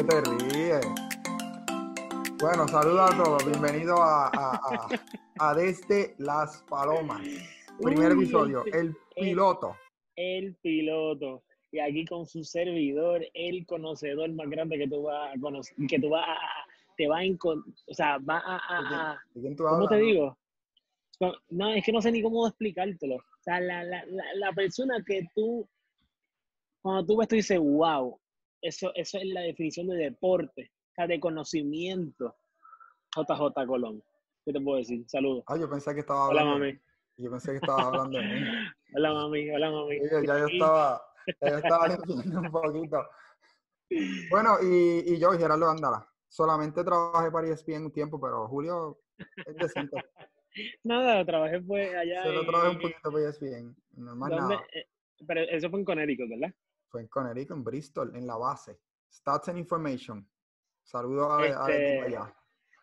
que te ríes. Bueno, saludos a todos. Bienvenidos a, a, a, Desde las Palomas. Primer episodio, el piloto. El, piloto. Y aquí con su servidor, el conocedor más grande que tú vas a conocer, que tú vas a, te va a o sea, va a, ¿cómo te digo? No, es que no sé ni cómo explicártelo. O sea, la, la, la persona que tú, cuando tú ves, tú dices, wow, eso, eso es la definición de deporte, o sea, de conocimiento. JJ Colón. ¿Qué te puedo decir? Saludos. Ah, yo pensé que estaba hablando. Hola, mami. Yo pensé que estaba hablando de mí. hola, mami. Hola, mami. ya yo estaba, ya yo estaba un poquito. Bueno, y, y yo, Gerardo Andala. Solamente trabajé para ESPN un tiempo, pero Julio es decente. Nada, trabajé pues allá. Solo trabajé un poquito para ESPN. Normal nada. Eh, pero eso fue en Connecticut, ¿verdad? Fue en Connecticut, en Bristol, en la base. Stats and Information. Saludos a, este, allá.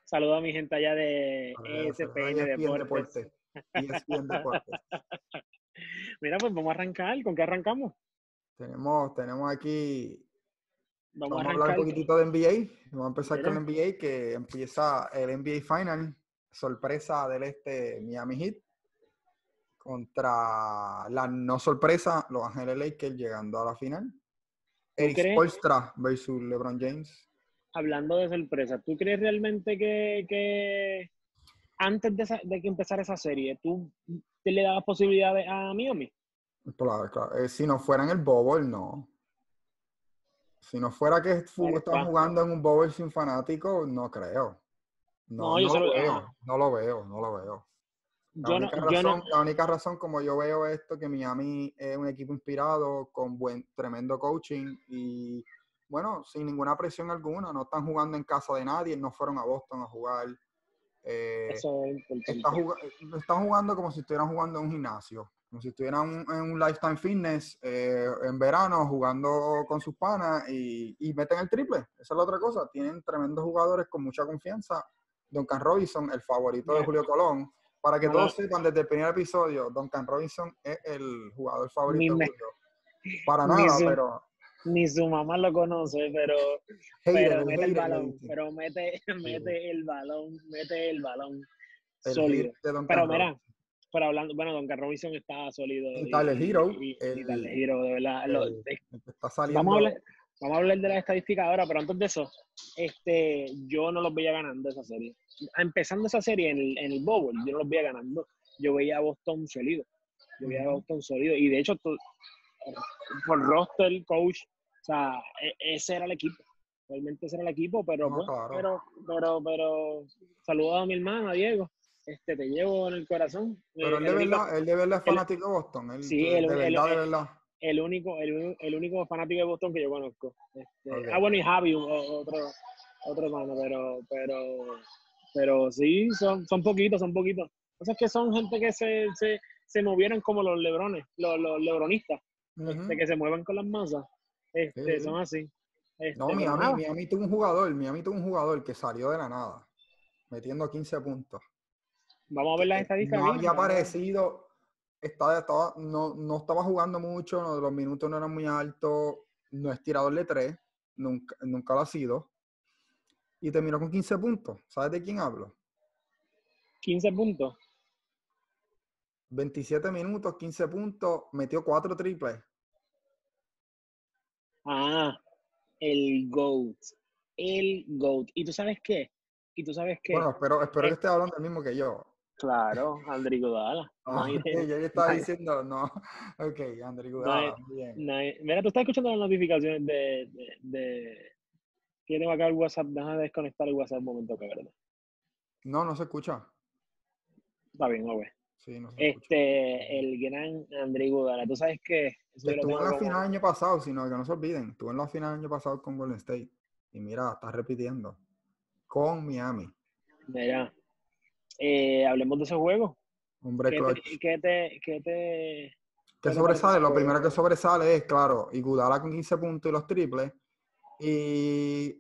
Saludos a mi gente allá de ESPN e Deportes. ESPN Deportes. Mira, pues vamos a arrancar. ¿Con qué arrancamos? Tenemos, tenemos aquí. Vamos, a, hablar un poquitito de NBA. Vamos a empezar con el NBA, que empieza el NBA Final. Sorpresa del este Miami Heat contra la no sorpresa Los Ángeles Lakers llegando a la final. Eric Spoelstra versus LeBron James. Hablando de sorpresa, ¿tú crees realmente que, antes de, que empezara esa serie, tú te le dabas posibilidades a Miami? Claro, claro. Eh, si no fuera en el Bowl, no. Si no fuera que están jugando en un Bowl sin fanáticos, no creo. No, no, lo veo, no lo veo, no lo veo. La, única razón, la única razón como yo veo esto, que Miami es un equipo inspirado, con buen, tremendo coaching y, bueno, sin ninguna presión alguna, no están jugando en casa de nadie, no fueron a Boston a jugar. Eh, están jugando como si estuvieran jugando en un gimnasio, como si estuvieran en un lifetime fitness eh, en verano jugando con sus panas y, y, meten el triple. Esa es la otra cosa. Tienen tremendos jugadores con mucha confianza. Duncan Robinson, el favorito de Julio Colón, para que todos sepan, desde el primer episodio, Duncan Robinson es el jugador favorito de Para nada, pero... Ni su mamá lo conoce, pero, pero mete el balón, pero mete, mete el balón, mete el balón. sólido. Pero mira, pero hablando, bueno, Duncan Robinson está sólido. Y, tal el Hero. Y, el, Hero, de verdad. está saliendo. Vamos a hablar, Vamos a hablar de las estadísticas ahora, pero antes de eso, este, yo no los veía ganando esa serie. Empezando esa serie en el, en el Bowl, yo no los veía ganando. Yo veía a Boston sólido. Yo veía a Boston sólido. Y de hecho, por roster, coach, o sea, e, ese era el equipo. Realmente ese era el equipo, pero, pues, pero, pero, pero, saludos a mi hermana, Diego. Este, te llevo en el corazón. Pero él, de verdad, él de verdad es fanático de Boston. sí, él, de verdad, de verdad el único, el, el, único fanático de Boston que yo conozco. Este, Ah, bueno, y Javi, otro, otro hermano, pero, pero, pero sí, son, son poquitos, son poquitos. O que son gente que se, se, se movieron como los lebrones, los, los lebronistas, este, que se mueven con las masas. Este, Son así. Este, no, Miami, Miami tuvo un jugador, Miami tuvo un jugador que salió de la nada, metiendo 15 puntos. Vamos a ver las estadísticas. No había aparecido estaba, estaba, no, no estaba jugando mucho, los minutos no eran muy altos, no es tirador de tres, nunca, nunca lo ha sido. Y terminó con 15 puntos. ¿Sabes de quién hablo? 15 puntos. 27 minutos, 15 puntos, metió cuatro triples. Ah, el GOAT. El GOAT. ¿Y tú sabes qué? ¿Y tú sabes qué? Bueno, espero, espero que esté hablando el mismo que yo. Claro, André Gudala. Ah, yo le estaba diciendo, no. Ok, André Gudala. Mira, tú estás escuchando las notificaciones de, de, de... que tengo acá el WhatsApp. Déjame desconectar el WhatsApp un momento, que verdad. No, no se escucha. Está bien, no, Sí, no se este, el gran André Gudala. ¿Tú sabes qué? Estuvo en la final el año pasado, sino que no se olviden. Estuvo en la final el año pasado con Golden State. Y mira, está repitiendo. Con Miami. Mira, eh, hablemos de ese juego. Hombre, ¿Qué te, qué te, ¿Qué sobresale? Lo primero que sobresale es, claro, Igudala con 15 puntos y los triples. Y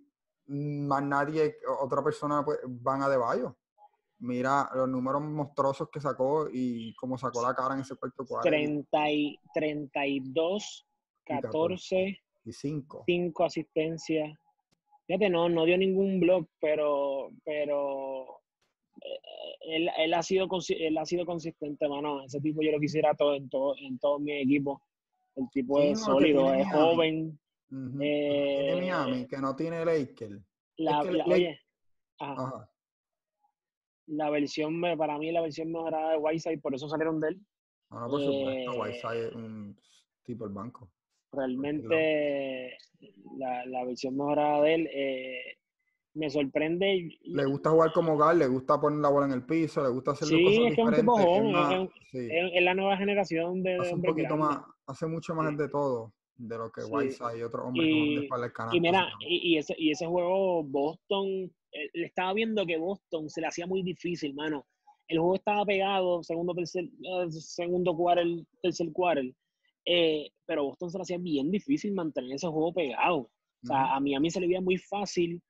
más nadie, otra persona, pues, van a De Bayo. Mira los números monstruosos que sacó y cómo sacó la cara en ese cuarto cuadro. 30 y, 32, 14 y 5. 5 asistencias, Fíjate, no, no dio ningún blog, pero, pero él, él, ha sido, él ha sido consistente, mano. Ese tipo yo lo quisiera todo, en, todo, en todo mi equipo. El tipo es sólido, es joven. eh, tiene Miami, que no tiene Lakers. La, la, oye, ajá. la versión, para mí, la versión mejorada de Whiteside, por eso salieron de él. No, no, por supuesto, eh, Whiteside es un tipo el banco. Realmente la, la, versión mejorada de él eh, me sorprende. Le gusta jugar como Gal, le gusta poner la bola en el piso, le gusta hacer sí, cosas es que es un tipo joven, es, la nueva generación de hace un poquito más, hace mucho más de todo de lo que. Whiteside y otros hombres y, con el Y mira, y, y, ese, y ese juego Boston, eh, le estaba viendo que Boston se le hacía muy difícil, mano. El juego estaba pegado, segundo, tercer, uh, segundo quarter, tercer quarter. Eh, pero Boston se le hacía bien difícil mantener ese juego pegado. O sea, a mí a mí se le veía muy fácil.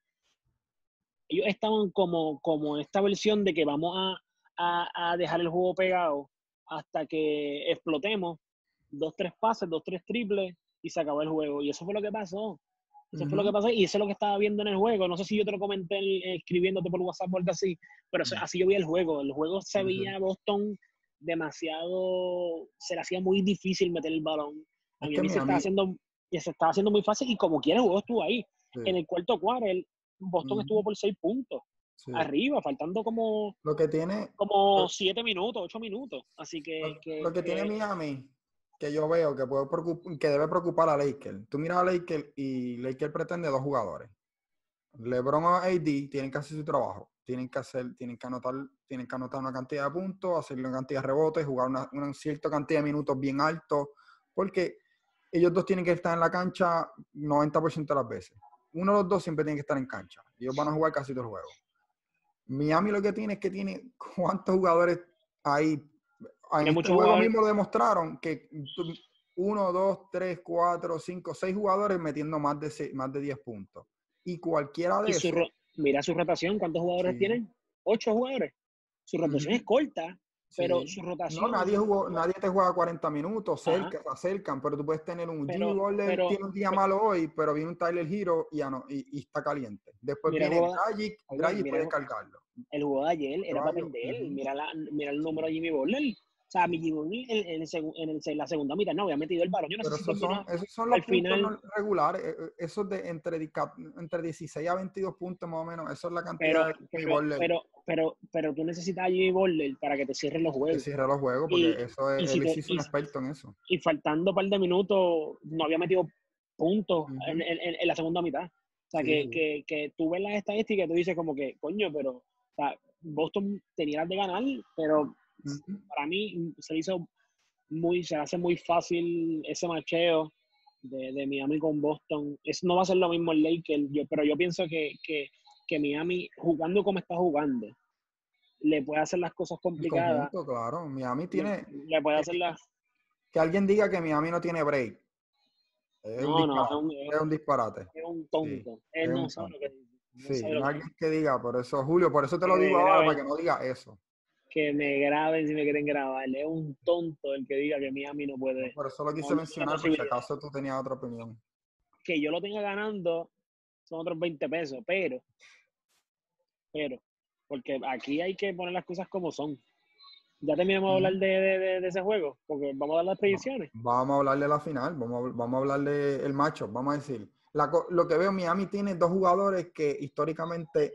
Ellos estaban como, como esta versión de que vamos a, a, a dejar el juego pegado hasta que explotemos. Dos, tres pases, dos, tres triples y se acabó el juego. Y eso fue lo que pasó. Eso fue lo que pasó y eso es lo que estaba viendo en el juego. No sé si yo te lo comenté escribiéndote por WhatsApp o algo así, pero así yo vi el juego. El juego se veía Boston demasiado, se le hacía muy difícil meter el balón. A mí, se, estaba haciendo, se estaba haciendo muy fácil y como quiera el juego estuvo ahí. En el cuarto quarter, Boston estuvo por seis puntos. Arriba, faltando como, lo que tiene, como siete minutos, ocho minutos. Así que... Lo que, lo que tiene Miami, que yo veo que, puede que debe preocupar a Lakers. Tú miras a Lakers y Lakers pretende dos jugadores. LeBron o AD tienen que hacer su trabajo tienen que hacer, tienen que anotar, tienen que anotar una cantidad de puntos, hacer una cantidad de rebotes, jugar una, una cierta cantidad de minutos bien altos, porque ellos dos tienen que estar en la cancha 90% de las veces. Uno de los dos siempre tiene que estar en cancha. Ellos van a jugar casi todo el juego. Miami lo que tiene es que tiene cuántos jugadores ahí. En este juego mismo lo demostraron que uno, dos, tres, cuatro, cinco, seis jugadores metiendo más de, más de 10 puntos. Y cualquiera de esos mira su rotación, ¿cuántos jugadores tienen? Ocho jugadores. Su rotación es corta, pero su rotación. No, nadie, jugó, nadie te juega 40 minutos, cerca, se acercan, pero tú puedes tener un Jimmy Butler, tiene un día malo hoy, pero viene un Tyler Hero y, ya no, y, está caliente. Después viene Dragic, Dragic puede cargarlo. El juego de ayer era para perder. Mira, la, mira el número de Jimmy Butler. O sea, mi en, en, en, en, la segunda mitad no había metido el balón. Yo no Pero sé esos, son, esos son los puntos regulares. Eh, eh, esos de entre, entre 16 a 22 puntos más o menos. Eso es la cantidad pero, de pero, pero, pero, tú necesitas a Jimmy Butler para que te cierren los juegos. Que cierre los juegos, porque eso es, él es un experto en eso. Y faltando un par de minutos, no había metido puntos en, en, la segunda mitad. O sea, que, que, que, tú ves las estadísticas y tú dices como que, coño, pero o sea, Boston tenía de ganar, pero para mí se hizo muy, se hace muy fácil ese macheo de, de, Miami con Boston. Eso no va a ser lo mismo el Lakers, yo, pero yo pienso que, que, que, Miami, jugando como está jugando, le puede hacer las cosas complicadas. claro, Miami tiene. Le, puede hacer las. Que alguien diga que Miami no tiene break. Es, no, un, no, es, un, es un disparate. Es un tonto. Él no sabe lo que Sí, alguien que diga, por eso, Julio, por eso te lo digo ahora, para que no diga eso que me graben si me quieren grabar. Es un tonto el que diga que Miami no puede. por eso lo quise mencionar, por si acaso tú tenías otra opinión. Que yo lo tenga ganando son otros 20 pesos, pero, pero, porque aquí hay que poner las cosas como son. Ya terminamos de hablar de, ese juego, porque vamos a dar las predicciones. vamos a hablar de la final, vamos a, vamos a hablar del macho, vamos a decir. lo que veo, Miami tiene dos jugadores que históricamente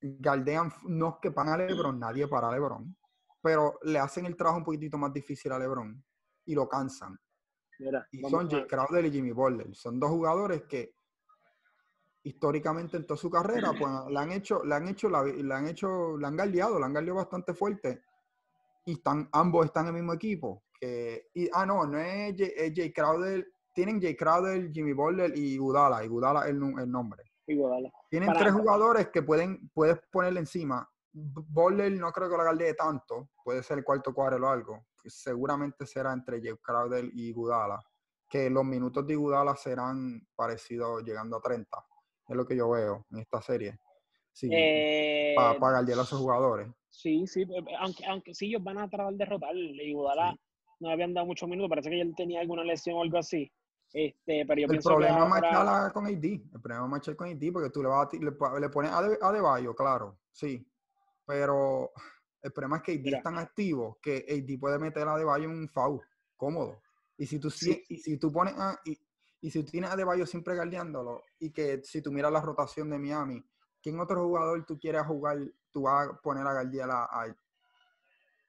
galdean, no es que van a LeBron, nadie para LeBron, pero le hacen el trabajo un poquitito más difícil a LeBron y lo cansan. y son Jay Crowder y Jimmy Butler. Son dos jugadores que históricamente en toda su carrera pues, le han hecho, le han hecho, le han hecho, le han galdeado, le han galdeado bastante fuerte. Y están, ambos están en el mismo equipo. Que, y, ah, no, no es Jay, Crowder, tienen Jay Crowder, Jimmy Butler y Gudala, y Gudala es el nombre. Tienen tres jugadores que pueden puedes ponerle encima. Boller no creo que lo galdee tanto, puede ser el cuarto cuadro o algo. Seguramente será entre Jeff Crowder y Gudala, que los minutos de Gudala serán parecidos llegando a 30. Es lo que yo veo en esta serie. Sí, eh, para, para a esos jugadores. Sí, sí, eh, aunque, aunque sí ellos van a tratar de derrotar y Gudala no habían dado muchos minutos, parece que él tenía alguna lesión o algo así. Este, pero yo el problema es marcharla con AD. El problema es marchar con AD porque tú le, vas a, le, pones a, de, a claro, sí. Pero el problema es que AD es tan activo que AD puede meter a Debayo en un foul cómodo. Y si tú, y si tú pones a, y, y si tienes a Debayo siempre guardiándolo y que si tú miras la rotación de Miami, ¿quién otro jugador tú quieres jugar? Tú vas a poner a guardiar a, a,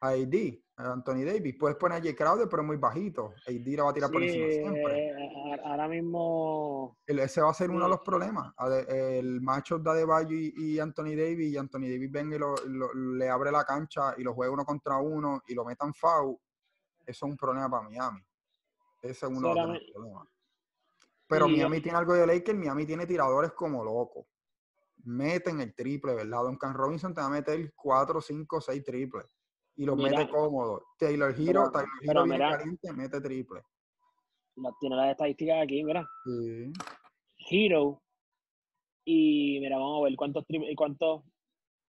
AD, a Anthony Davis. Puedes poner a Jay Crowder, pero muy bajito. AD la va a tirar por encima siempre. Eh, ahora mismo. ese va a ser uno de los problemas. El macho de Adebayo y, y Anthony Davis, y Anthony Davis venga y le abre la cancha y lo juega uno contra uno y lo metan foul. Eso es un problema para Miami. Ese es uno de los problemas. Pero Miami tiene algo de Lakers, Miami tiene tiradores como loco. Meten el triple, ¿verdad? Duncan Robinson te va a meter 4, 5, 6 triples. Y los mete cómodo. Taylor Hero, Taylor Hero viene caliente, mete triple. Tiene las estadísticas aquí, mira. Sí. Hero. Y mira, vamos a ver cuántos, cuántos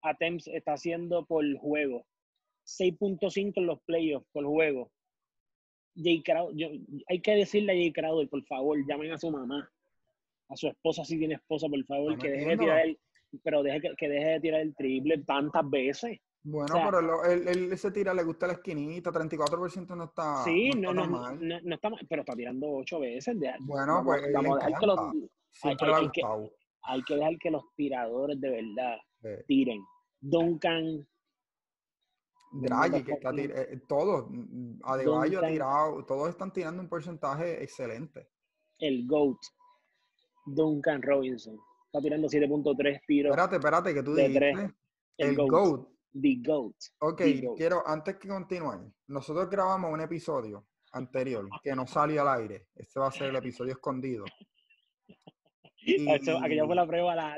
attempts está haciendo por juego. 6.5 en los playoffs por juego. Jay Crowder, hay que decirle a Jay Crowder, por favor, llamen a su mamá, a su esposa si tiene esposa, por favor, que deje de tirar el, pero deje que, deje de tirar el triple tantas veces. Bueno, pero él, él, ese tira le gusta la esquinita, 34% no está Sí, no, no, no, no, está mal, pero está tirando ocho veces. bueno, pues vamos dejar que los, hay, que, hay, que, dejar que los tiradores de verdad tiren. Duncan, Draghi, que está tirando, eh, todos, Adebayo ha tirado, todos están tirando un porcentaje excelente. El GOAT, Duncan Robinson, está tirando 7.3 tiros. Espérate, espérate, que tú dijiste. El, GOAT. The GOAT. Ok, quiero, antes que continúen, nosotros grabamos un episodio anterior que no salió al aire. Este va a ser el episodio escondido. aquella fue la prueba, la,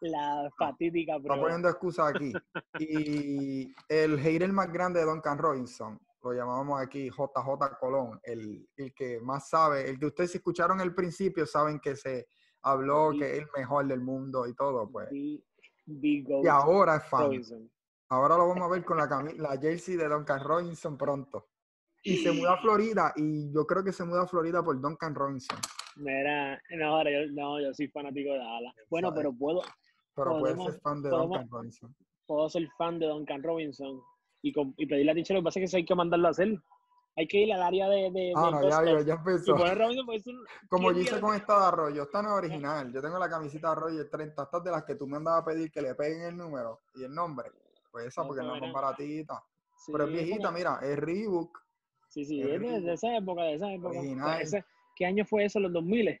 la, fatídica prueba. Está poniendo excusas aquí. Y el hater más grande de Duncan Robinson, lo llamábamos aquí JJ Colón, el, el que más sabe, el que ustedes si escucharon el principio saben que se habló que es el mejor del mundo y todo, pues. y ahora es fan. Ahora lo vamos a ver con la, la jersey de Duncan Robinson pronto. Y se muda a Florida y yo creo que se muda a Florida por Duncan Robinson. Mira, no, ahora yo, no, yo soy fanático de Dallas. Bueno, pero puedo. Pero puedes ser fan de Duncan Robinson. Puedo ser fan de Duncan Robinson y, y pedirle a Ticho, lo que pasa es que eso hay que mandarlo a hacer. Hay que ir al área de. de ah, no, ya, ya empezó. Pues, Como yo hice con esta de Arroyo, esta no es original. Yo tengo la camisita de Arroyo 30, estas de las que tú me andabas a pedir que le peguen el número y el nombre. Pues esa, porque no es más baratita. Pero es viejita, mira, es Reebok. Sí, sí, es, de, esa época, de esa época. ¿Qué año fue eso? ¿Los 2000?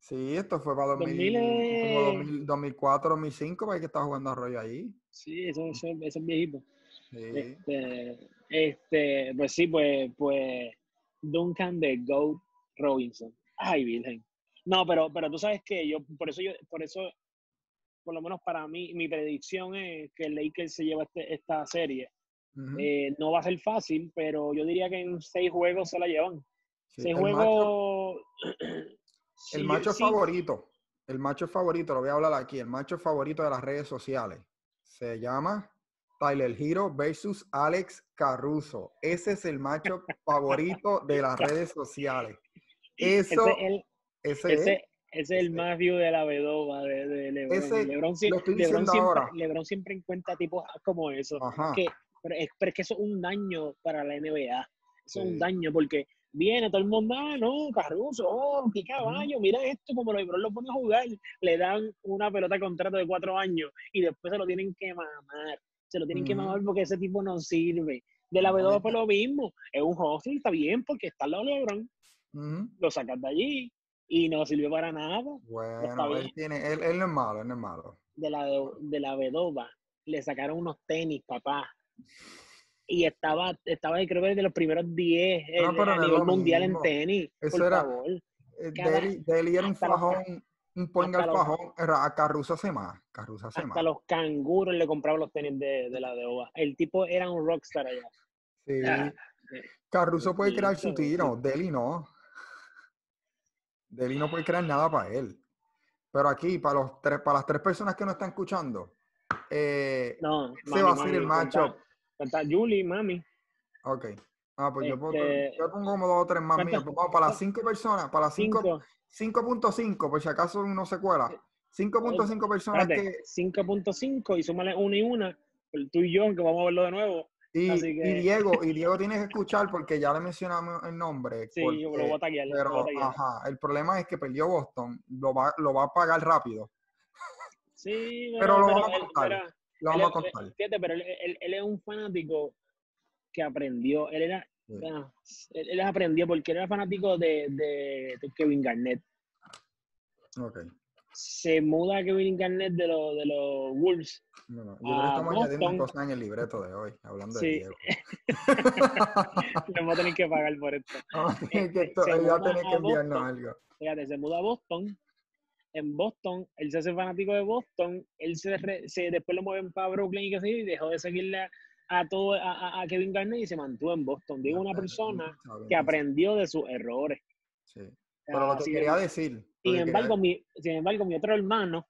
Sí, esto fue para 2000, 2004, 2005, para que estaba jugando Arroyo ahí. Sí, eso, eso, eso es viejito. Sí. Este, este, pues sí, pues, pues Duncan de Goat Robinson. Ay, virgen. No, pero, pero tú sabes que yo, por eso yo, por eso, por lo menos para mí, mi predicción es que el Lakers se lleva este, esta serie. Eh, no va a ser fácil, pero yo diría que en seis juegos se la llevan el juego. Macho, el macho favorito, el macho favorito, lo voy a hablar aquí, el macho favorito de las redes sociales se llama Tyler Hero versus Alex Caruso. Ese es el macho favorito de las redes sociales. Eso, ese, ese, es el más view de la Bedoba de, Lebron. Lebron, siempre, Lebron, siempre, encuentra tipos como eso. Que, pero, es, pero, es, que eso es un daño para la NBA. Eso es un daño porque viene todo el mundo, ah, no, Caruso, oh, qué caballo, mira esto, como los Lebron lo ponen a jugar, le dan una pelota de contrato de cuatro años y después se lo tienen que mamar, se lo tienen que mamar porque ese tipo no sirve. De la B2 fue lo mismo, es un hostel, está bien, porque está al lado de Lebron, lo sacas de allí y no sirvió para nada. Bueno, él, tiene, él, él, no es malo, él no es malo. De la, de la Bedova le sacaron unos tenis, papá y estaba, estaba creo que de los primeros 10 no, a nivel mundial en tenis. Eso era. Favor. Eh, Deli, era un fajón, un point al fajón. Era, a Caruso hace más. Caruso hace hasta los canguros le compraban los tenis de, de la de OVA. El tipo era un rockstar allá. Sí. Ah, Caruso puede crear su tiro, Deli no. Deli no puede crear nada para él. Pero aquí, para, los tres, para las tres personas que no están escuchando, eh, no, se va a hacer el matchup Está Julie, mami. Ok. Ah, pues yo, pongo, este, yo pongo como dos o tres más míos. Pues vamos, para las cinco personas, para las cinco, 5.5, por si acaso uno se cuela. 5.5 personas que... 5.5 y súmale una y una, tú y yo, que vamos a verlo de nuevo. Y, Diego, y Diego tienes que escuchar porque ya le mencionamos el nombre. Sí, yo lo voy a taguear. Pero, ajá, el problema es que perdió Boston, lo va, lo va a pagar rápido. Sí, pero, lo vamos a contar. lo vamos a contar. Fíjate, pero él, él, es un fanático que aprendió, él era, él, él, aprendió porque él era fanático de, de, de Kevin Garnett. Ok se muda Kevin Garnett de, los de los Wolves. No, no. Yo creo que estamos añadiendo cosas en el libreto de hoy, hablando de Diego. Le vamos a tener que pagar por esto. que esto ya tiene que enviarnos algo. Fíjate, se muda a Boston. En Boston, él se hace fanático de Boston. Él se, se después lo mueven para Brooklyn y que así, y dejó de seguirle a, todo, a, a, Kevin Garnett y se mantuvo en Boston. Digo, una persona que aprendió de sus errores. Sí. Pero lo que quería decir. Sin embargo, mi, sin embargo, mi otro hermano.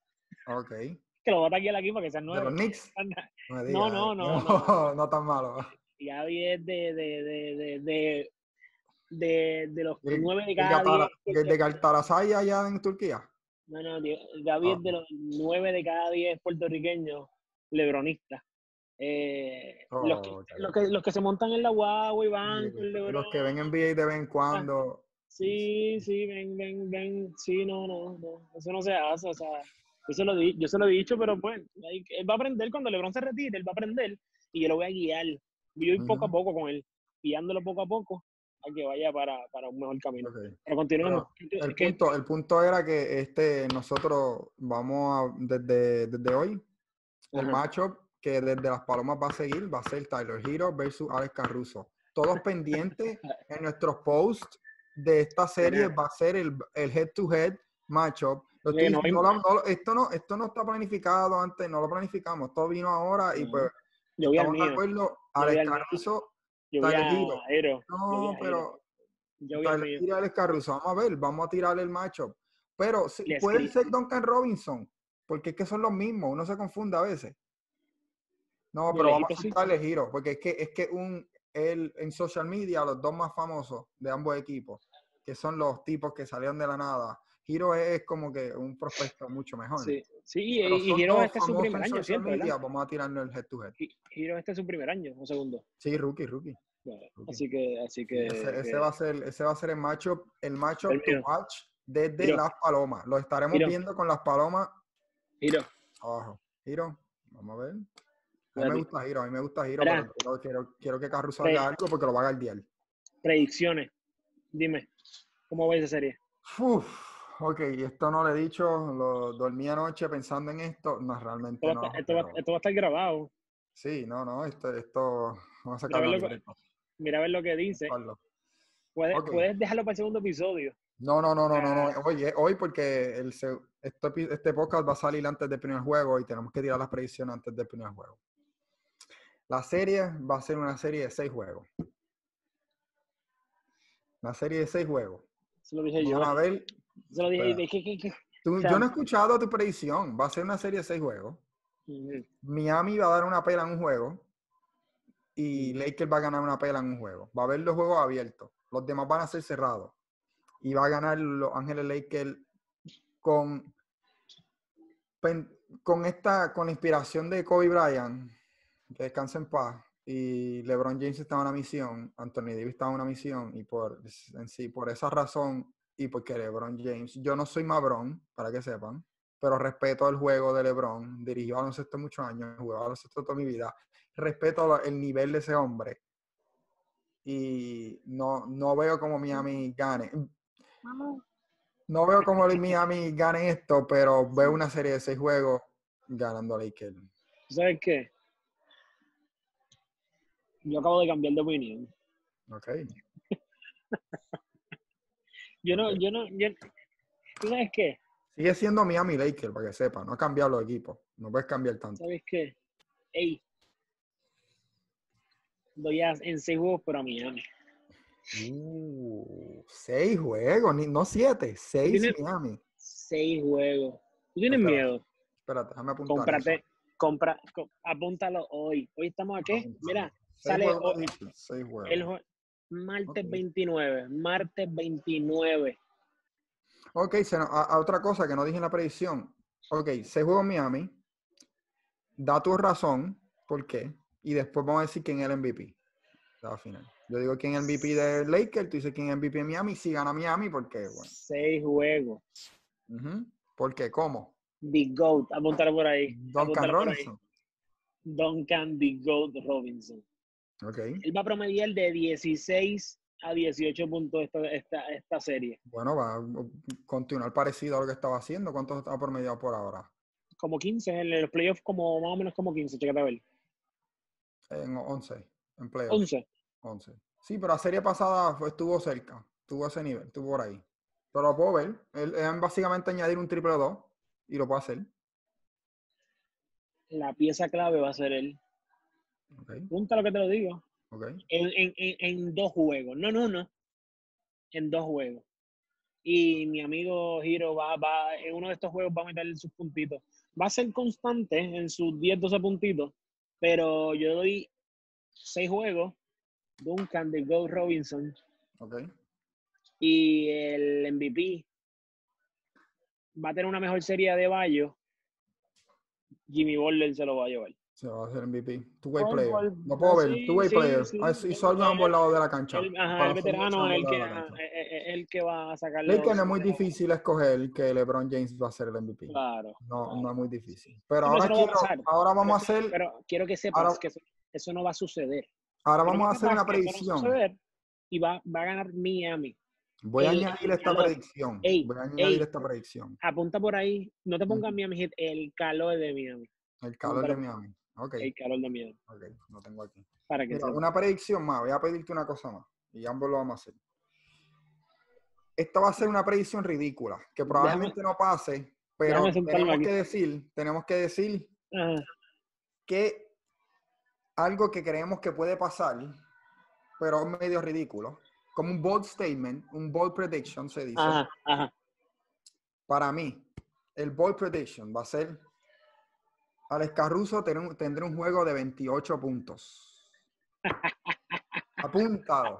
Que lo voy a taquear aquí para que sea nuevo. ¿De los Knicks? No, no, no, no. No, tan malo. Ya es de, de, de, de, de, de los nueve de cada diez. ¿De Galatasaray allá en Turquía? No, no, Gaby es ah. de los nueve de cada diez puertorriqueños lebronistas. Eh, los, que, oh, los, que, los, que, se montan en la guagua y van Los que ven en NBA de vez en cuando. Sí, sí, ven, ven, ven. Sí, no, no, no. Eso no se hace. O sea, yo se lo, di, yo se lo he dicho, pero pues, él va a aprender cuando LeBron se retire, él va a aprender y yo lo voy a guiar. Yo voy poco a poco con él, guiándolo poco a poco a que vaya para, para un mejor camino. Pero continuemos. el, punto, el punto era que este, nosotros vamos a, desde, desde hoy, el matchup que desde las palomas va a seguir va a ser Tyler Hero versus Alex Caruso. Todos pendientes en nuestros posts de esta serie va a ser el, el head-to-head matchup. esto, no, esto no está planificado antes, no lo planificamos, todo vino ahora y pues yo voy estamos de acuerdo. Alex Caruso, yo voy a No, pero yo voy a Alex Caruso, vamos a ver, vamos a tirar el matchup. Pero puede ser Duncan Robinson, porque es que son los mismos, uno se confunde a veces. No, pero vamos a quitarle giro, porque es que es que un el, en social media los dos más famosos de ambos equipos, que son los tipos que salieron de la nada. Hiro es como que un prospecto mucho mejor. Sí, sí y, Hiro este es su primer año, ¿cierto? vamos a tirarnos el head to head. Hiro este es su primer año, un segundo. Sí, rookie, rookie. Así que, así que, ese, va a ser, ese va a ser el matchup, el matchup to watch desde las palomas. Lo estaremos viendo con las palomas. Hiro. Abajo. Hiro, vamos a ver. A mí me gusta Giro, a mí me gusta Giro, pero quiero, quiero, que Carruso haga algo porque lo va a guardiar. Predicciones. Dime, ¿cómo va esa serie? Uf, ok, esto no lo he dicho, lo dormí anoche pensando en esto, no, realmente esto no. esto, va, esto, va, a estar grabado. Sí, no, no, esto, esto vamos a sacar mira, a ver lo, mira a ver lo que dice. Puedes, puedes dejarlo para el segundo episodio. No, no, no, no, no, no. Hoy, hoy porque el, este, este podcast va a salir antes del primer juego y tenemos que tirar las predicciones antes del primer juego. La serie va a ser una serie de seis juegos. Una serie de seis juegos. Se lo dije yo. A ver. Se lo dije. yo no he escuchado tu predicción. Va a ser una serie de seis juegos. Miami va a dar una pela en un juego. Y Lakers va a ganar una pela en un juego. Va a haber los juegos abiertos. Los demás van a ser cerrados. Y va a ganar Los Ángeles Lakers con, con esta, con la inspiración de Kobe Bryant que descanse en paz. Y LeBron James estaba en una misión, Anthony Davis estaba en una misión, y por, en sí, por esa razón, y porque LeBron James, yo no soy Mabrón, para que sepan, pero respeto el juego de LeBron, dirigí baloncesto muchos años, jugué baloncesto toda mi vida, respeto el nivel de ese hombre. Y no, no veo como Miami gane. No veo como Miami gane esto, pero veo una serie de seis juegos ganando a Lakers. ¿Sabes qué? Yo acabo de cambiar de opinión. Ok. yo no, yo no, yo, ¿tú sabes qué? Sigue siendo Miami Lakers, para que sepa, no ha cambiado los equipos, no puedes cambiar tanto. ¿Sabes qué? Ey, doy en seis juegos para Miami. Uh, seis juegos, no siete, seis Miami. Seis juegos. ¿Tú tienes miedo? Espérate, déjame apuntar. Cómprate, compra, apúntalo hoy. Hoy estamos aquí. Mira, Sale, Martes 29. Martes 29. Ok, a, otra cosa que no dije en la predicción. Ok, se juega en Miami. Da tu razón, ¿por qué? Y después vamos a decir quién es el MVP. La final. Yo digo quién es el MVP de Lakers, tú dices quién es el MVP de Miami. Si gana Miami, ¿por qué? Bueno. Seis juegos. ¿Por qué? ¿Cómo? The GOAT, apuntar por ahí. Duncan Robinson. Duncan The GOAT Robinson. Okay. Él va a promediar de 16 a 18 puntos esta, esta, serie. Bueno, va a continuar parecido a lo que estaba haciendo. ¿Cuánto ha promediado por ahora? Como 15, en los playoffs como más o menos como 15, chécate a ver. En 11, en playoffs. 11. 11. Sí, pero la serie pasada estuvo cerca, estuvo a ese nivel, estuvo por ahí. Pero lo puedo ver. Él, básicamente añadir un triple 2 y lo puede hacer. La pieza clave va a ser él. Okay. Punta lo que te lo digo. En, dos juegos, no en uno, en dos juegos. Y mi amigo Hiro va, va, en uno de estos juegos va a meterle sus puntitos. Va a ser constante en sus 10, 12 puntitos, pero yo doy seis juegos. Duncan de Go Robinson. Y el MVP va a tener una mejor serie de Bayo. Jimmy Butler se lo va a llevar. Se va a hacer MVP. Two-way player. No puedo ver. Two-way player. Sí, hizo algo a ambos lados de la cancha. El, ajá, el veterano es el que, el que va a sacar. Es que no es muy difícil escoger que LeBron James va a ser el MVP. Claro. No, no es muy difícil. Pero ahora, quiero, ahora vamos a hacer. Pero quiero que sepas que eso, no va a suceder. Ahora vamos a hacer una predicción. y va, va a ganar Miami. Voy a añadir esta predicción. Voy a añadir esta predicción. Apunta por ahí. No te pongas Miami el calor de Miami. El calor de Miami. El calor de miedo. Ok, lo tengo aquí. una predicción más, voy a pedirte una cosa más. Y ambos lo vamos a hacer. Esta va a ser una predicción ridícula, que probablemente no pase, pero tenemos que decir, tenemos que decir que algo que creemos que puede pasar, pero es medio ridículo, como un bold statement, un bold prediction se dice. Para mí, el bold prediction va a ser Alex Caruso tendrá un juego de 28 puntos. Apuntado.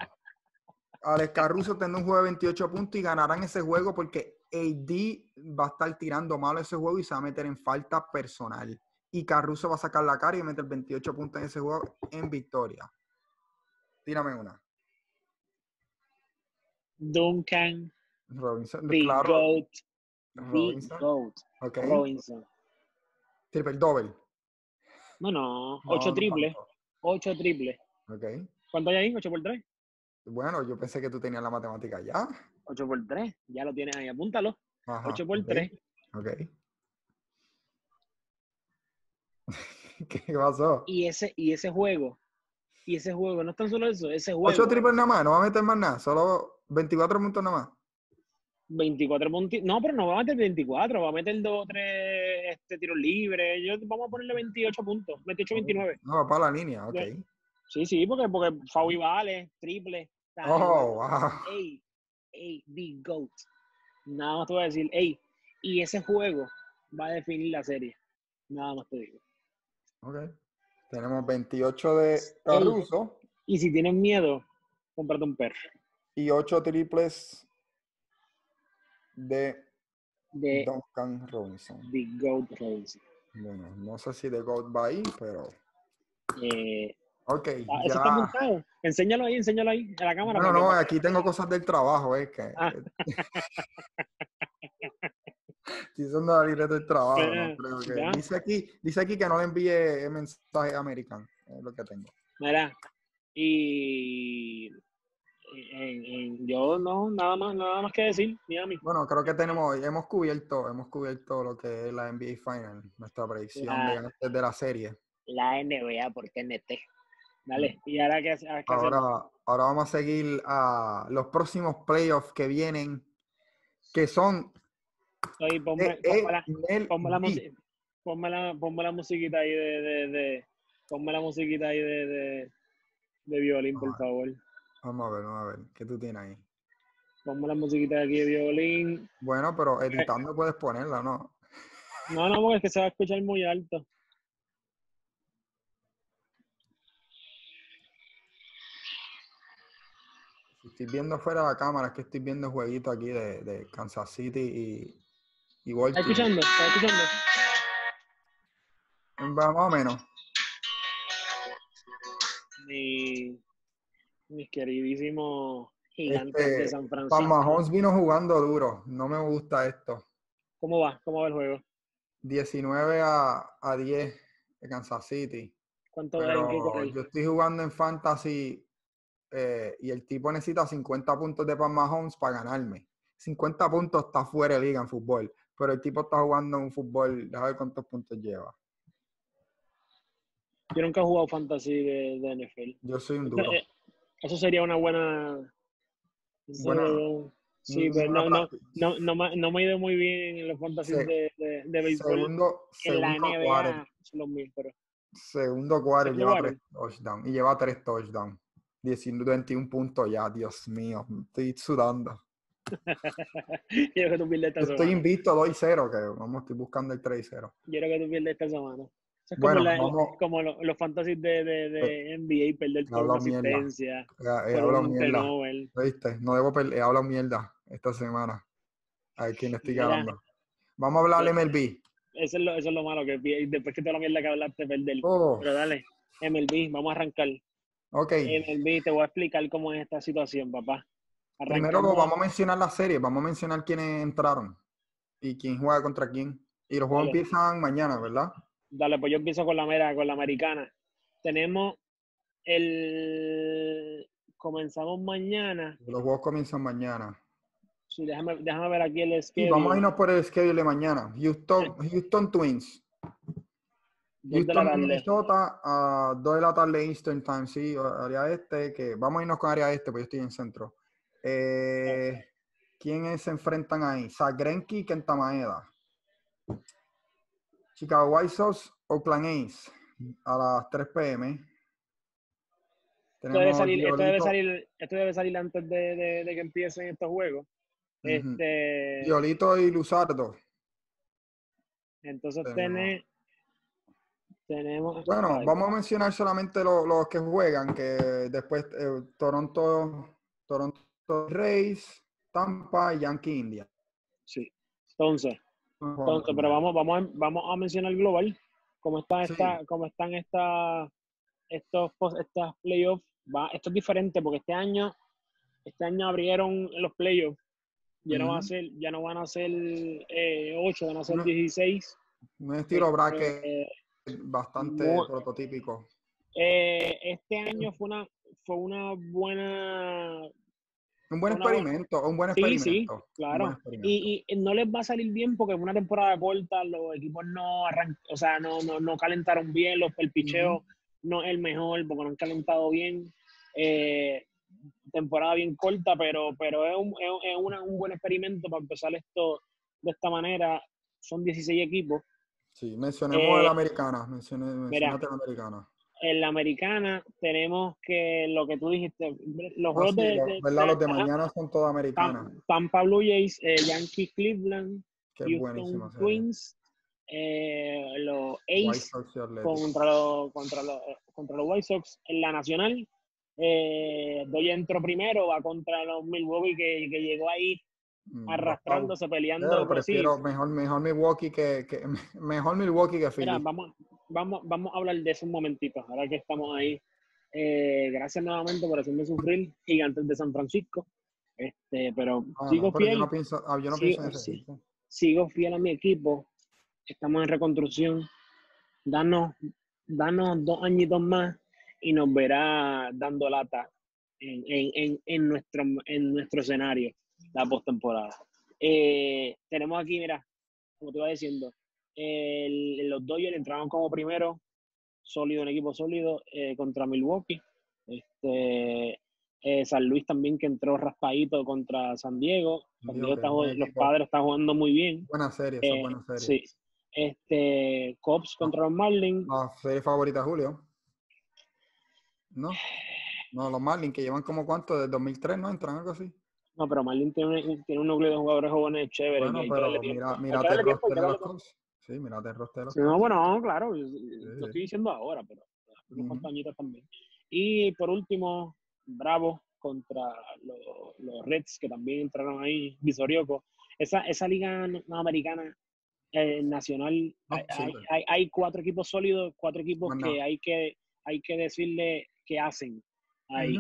Alex Caruso tendrá un juego de 28 puntos y ganarán ese juego porque AD va a estar tirando malo ese juego y se va a meter en falta personal. Y Caruso va a sacar la cara y meter 28 puntos en ese juego en victoria. Tírame una. Duncan. Robinson. claro. Robinson. Robinson. Triple double. No, no, 8 triple. 8 triple. Ok. ¿Cuánto hay ahí? 8 por 3. Bueno, yo pensé que tú tenías la matemática ya. 8 por 3, ya lo tienes ahí, apúntalo. 8 por 3. Ok. ¿Qué pasó? Y ese, y ese juego, y ese juego, no es tan solo eso, ese juego. 8 triples nada más, no va a meter más nada, solo 24 puntos nada más. 24 puntos. No, pero no va a meter 24, va a meter 2 o 3 este, tiros libres. Yo, vamos a ponerle 28 puntos, 28, 29. No, va para la línea, ok. Sí, sí, porque, porque Fabi vale, triple. Oh, wow. Ey, ey, the GOAT. Nada más te voy a decir, ey, y ese juego va a definir la serie. Nada más te digo. Ok. Tenemos 28 de Caruso. Y si tienes miedo, cómprate un perro. Y 8 triples de, de Duncan Robinson. The GOAT Robinson. Bueno, no sé si The GOAT va ahí, pero. Eh, ok. Ah, ya. está montado. Enséñalo ahí, enséñalo ahí a la cámara. No, no, aquí tengo cosas del trabajo, es que. Ah. si son de la libreta del trabajo, no creo que. Dice aquí, dice aquí que no le envíe mensaje americano, es lo que tengo. Mira, y yo no, nada más, nada más que decir, Miami. Bueno, creo que tenemos, hemos cubierto, hemos cubierto lo que es la NBA Final, nuestra predicción de, de la serie. La NBA por TNT. Dale, y ahora que, ahora, ahora vamos a seguir a los próximos playoffs que vienen, que son Oye, ponme, la, ponme, la, ponme, la, musiquita ahí de, de, de, ponme la musiquita ahí de, de, de violín, por favor. Vamos a ver, vamos a ver. ¿Qué tú tienes ahí? Pongo la musiquita aquí de violín. Bueno, pero editando puedes ponerla, ¿no? No, no, porque es que se va a escuchar muy alto. Estoy viendo fuera de la cámara, es que estoy viendo jueguito aquí de, de Kansas City y, y Baltimore. ¿Estás escuchando? ¿Estás escuchando? Más o menos. Mi, mis queridísimos gigantes de Este, San Pan Francisco. Mahomes vino jugando duro. No me gusta esto. ¿Cómo va? ¿Cómo va el juego? 19 a, a 10 de Kansas City. ¿Cuánto Pero yo estoy jugando en Fantasy eh, y el tipo necesita 50 puntos de Pan Mahomes para ganarme. 50 puntos está fuera de liga en fútbol, pero el tipo está jugando un fútbol, déjame ver cuántos puntos lleva. Yo nunca he jugado fantasy de, de NFL. Yo soy un duro. Eh, Eso sería una buena. sería- sí, pero no, no, no, no, me, no me ha ido muy bien en los fantasy Se- de, de, de béisbol. Segundo, en la NBA son los mil, pero. segundo quarter lleva tres touchdowns y lleva tres touchdowns. 19, 21 puntos ya, Dios mío, estoy sudando. Quiero que tú pierdas esta Yo estoy semana. invicto 2-0, que vamos, estoy buscando el 3-0. Quiero que tú pierdas esta semana. Es Bueno, como, la- vamos- como lo- los fantasies de, de, de NBA, perder por Habla una asistencia, Eh, he por hablado un mierda. ¿Viste? No debo perder, he hablado mierda esta semana. A ver quién le estoy ganando. Vamos a hablar de. MLB. Eso es, lo, eso es lo malo, que después que toda la mierda que hablaste, perder. Oh, Pero dale, MLB, vamos a arrancar. ok. MLB, te voy a explicar cómo es esta situación, papá. Primero vamos a mencionar la serie, vamos a mencionar quiénes entraron y quién juega contra quién. Y los juegos empiezan mañana, ¿verdad? Dale, pues yo empiezo con la mera, con la americana. Tenemos el. Comenzamos mañana. Los juegos comienzan mañana. Sí, déjame, déjame ver aquí el Y schedule. vamos a irnos por el schedule de mañana. Houston, Houston Twins. Houston. Minnesota, a 2 de la tarde Eastern Time, sí, área este, que vamos a irnos con área este, pues yo estoy en centro. Eh, ¿Quiénes se enfrentan ahí? Zagrenki y Kenta Maeda. Chicago White Sox, Oakland A's, a las 3 pm. Esto debe, salir, esto, debe Giolito- salir, esto debe salir antes de, de- de que empiecen estos juegos. Ujú. Este, Giolito y Luzardo. entonces tenemos-. Bueno, vamos a mencionar solamente lo- los que juegan, que después eh, Toronto, Toronto Rays, Tampa y Yankee India. Sí. Entonces, entonces, pero vamos, vamos, a, vamos a mencionar global. Cómo está Sí. esta, cómo están esta, estos, estas playoffs. Va, esto es diferente porque este año, este año abrieron los playoffs. Ya no va a ser, ya no van a ser eh, 8, van a ser No. 16. Un estilo bracket Eh, bastante muy- prototípico. Eh, este año fue una, fue una buena. Un buen buena- experimento, un buen Sí, sí, experimento. un claro. experimento. Y, y no les va a salir bien porque es una temporada corta, los equipos no arran o sea, no, no, no calentaron bien, los, el picheo no es el mejor porque no han calentado bien. Eh, temporada bien corta, pero, pero es, un, es, es una- un buen experimento para empezar esto de esta manera. Son 16 equipos. Sí, mencionemos eh, la americana. Mencionate la americana. En la americana tenemos que lo que tú dijiste, los juegos sí, de, ¿verdad? Los de mañana son todas americanas. Tam- Tampa Blue Jays, eh, Yankees Cleveland, Qué Houston. White eh, los Athletics. contra los, contra, los, contra los White Sox. En la nacional, eh, Doyle entró primero, va contra los Milwaukee que, que llegó ahí Mm, arrastrándose, peleando. Sí, prefiero mejor, mejor Milwaukee que, que- mejor Milwaukee que. Mira, vamos, vamos, vamos a hablar de eso un momentito, ahora que estamos ahí. Eh, gracias nuevamente por hacerme sufrir, gigantes de San Francisco. Este, pero Ah, sigo no, pero fiel, yo no pienso, ah, yo no pienso en sí. sigo fiel a mi equipo. Estamos en reconstrucción. Danos, danos dos añitos más y nos verá dando lata en, en, en, en nuestro, en nuestro escenario, la postemporada. Eh, tenemos aquí, mira, como te iba diciendo, el- los Dodgers entraron como primero, sólido, un equipo sólido, eh, contra Milwaukee. Este, eh, San Luis también que entró raspadito contra San Diego. San Diego está jugando- los padres están jugando muy bien. Buena serie, esa Eh, buena serie. sí. Este, Cops contra los Marlins. La serie favorita Julio. ¿No? No, los Marlins que llevan como cuánto, desde 2003, ¿no? Entran algo así. No, pero Marlins tiene, un- tiene un núcleo de jugadores jóvenes chéveres. Bueno, hay pero tiempo. mira, Hay mírate el tiempo, hay roster de los. Cubs. Sí, mírate el roster de los Sí. No, bueno, no, claro. Lo sí. estoy diciendo ahora, pero cuantos añitos también. Y por último, Bravo contra los, Reds, que también entraron ahí, Visorioco. Esa, esa liga americana eh, nacional, hay, cuatro equipos sólidos, cuatro equipos que hay que hay que decirle que hacen ahí.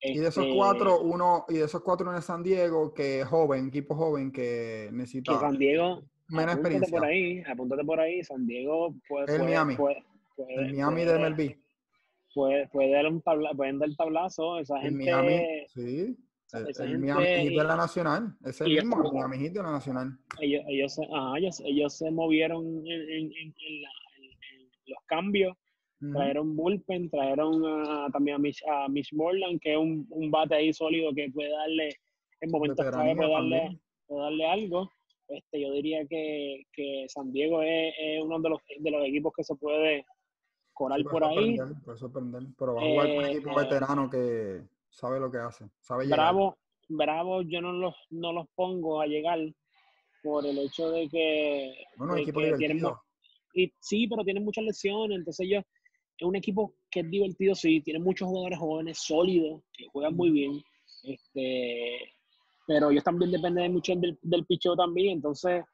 Y de esos este cuatro, uno, y de esos cuatro uno es San Diego, que es joven, equipo joven que necesita. Que San Diego, menos experiencia. por ahí, apúntate por ahí, San Diego puede. El Miami. el Miami de MLB. Puede, puede dar un tabla, pueden dar tablazo, esa gente. Miami, sí. el, Miami de la Nacional, es el mismo, el Miami de la Nacional. Ellos, ellos, ellos, ellos se movieron en, en, en los cambios Trajeron bullpen, trajeron también a Mitch, a Mitch Morland, que es un, un, bate ahí sólido que puede darle, en momentos clave puede darle, puede darle algo. Este, yo diría que, que San Diego es, es, uno de los, de los equipos que se puede colar por ahí. Puede sorprender, pero va a jugar un equipo eh, veterano que sabe lo que hace. Sabe bravo, bravo, yo no los, no los pongo a llegar por el hecho de que, bueno, de equipo que tienen, y, sí, pero tienen muchas lesiones, entonces ellos es un equipo que es divertido, sí, tiene muchos jugadores jóvenes, sólidos, que juegan muy bien. Este, pero ellos también dependen mucho del, del picheo también, entonces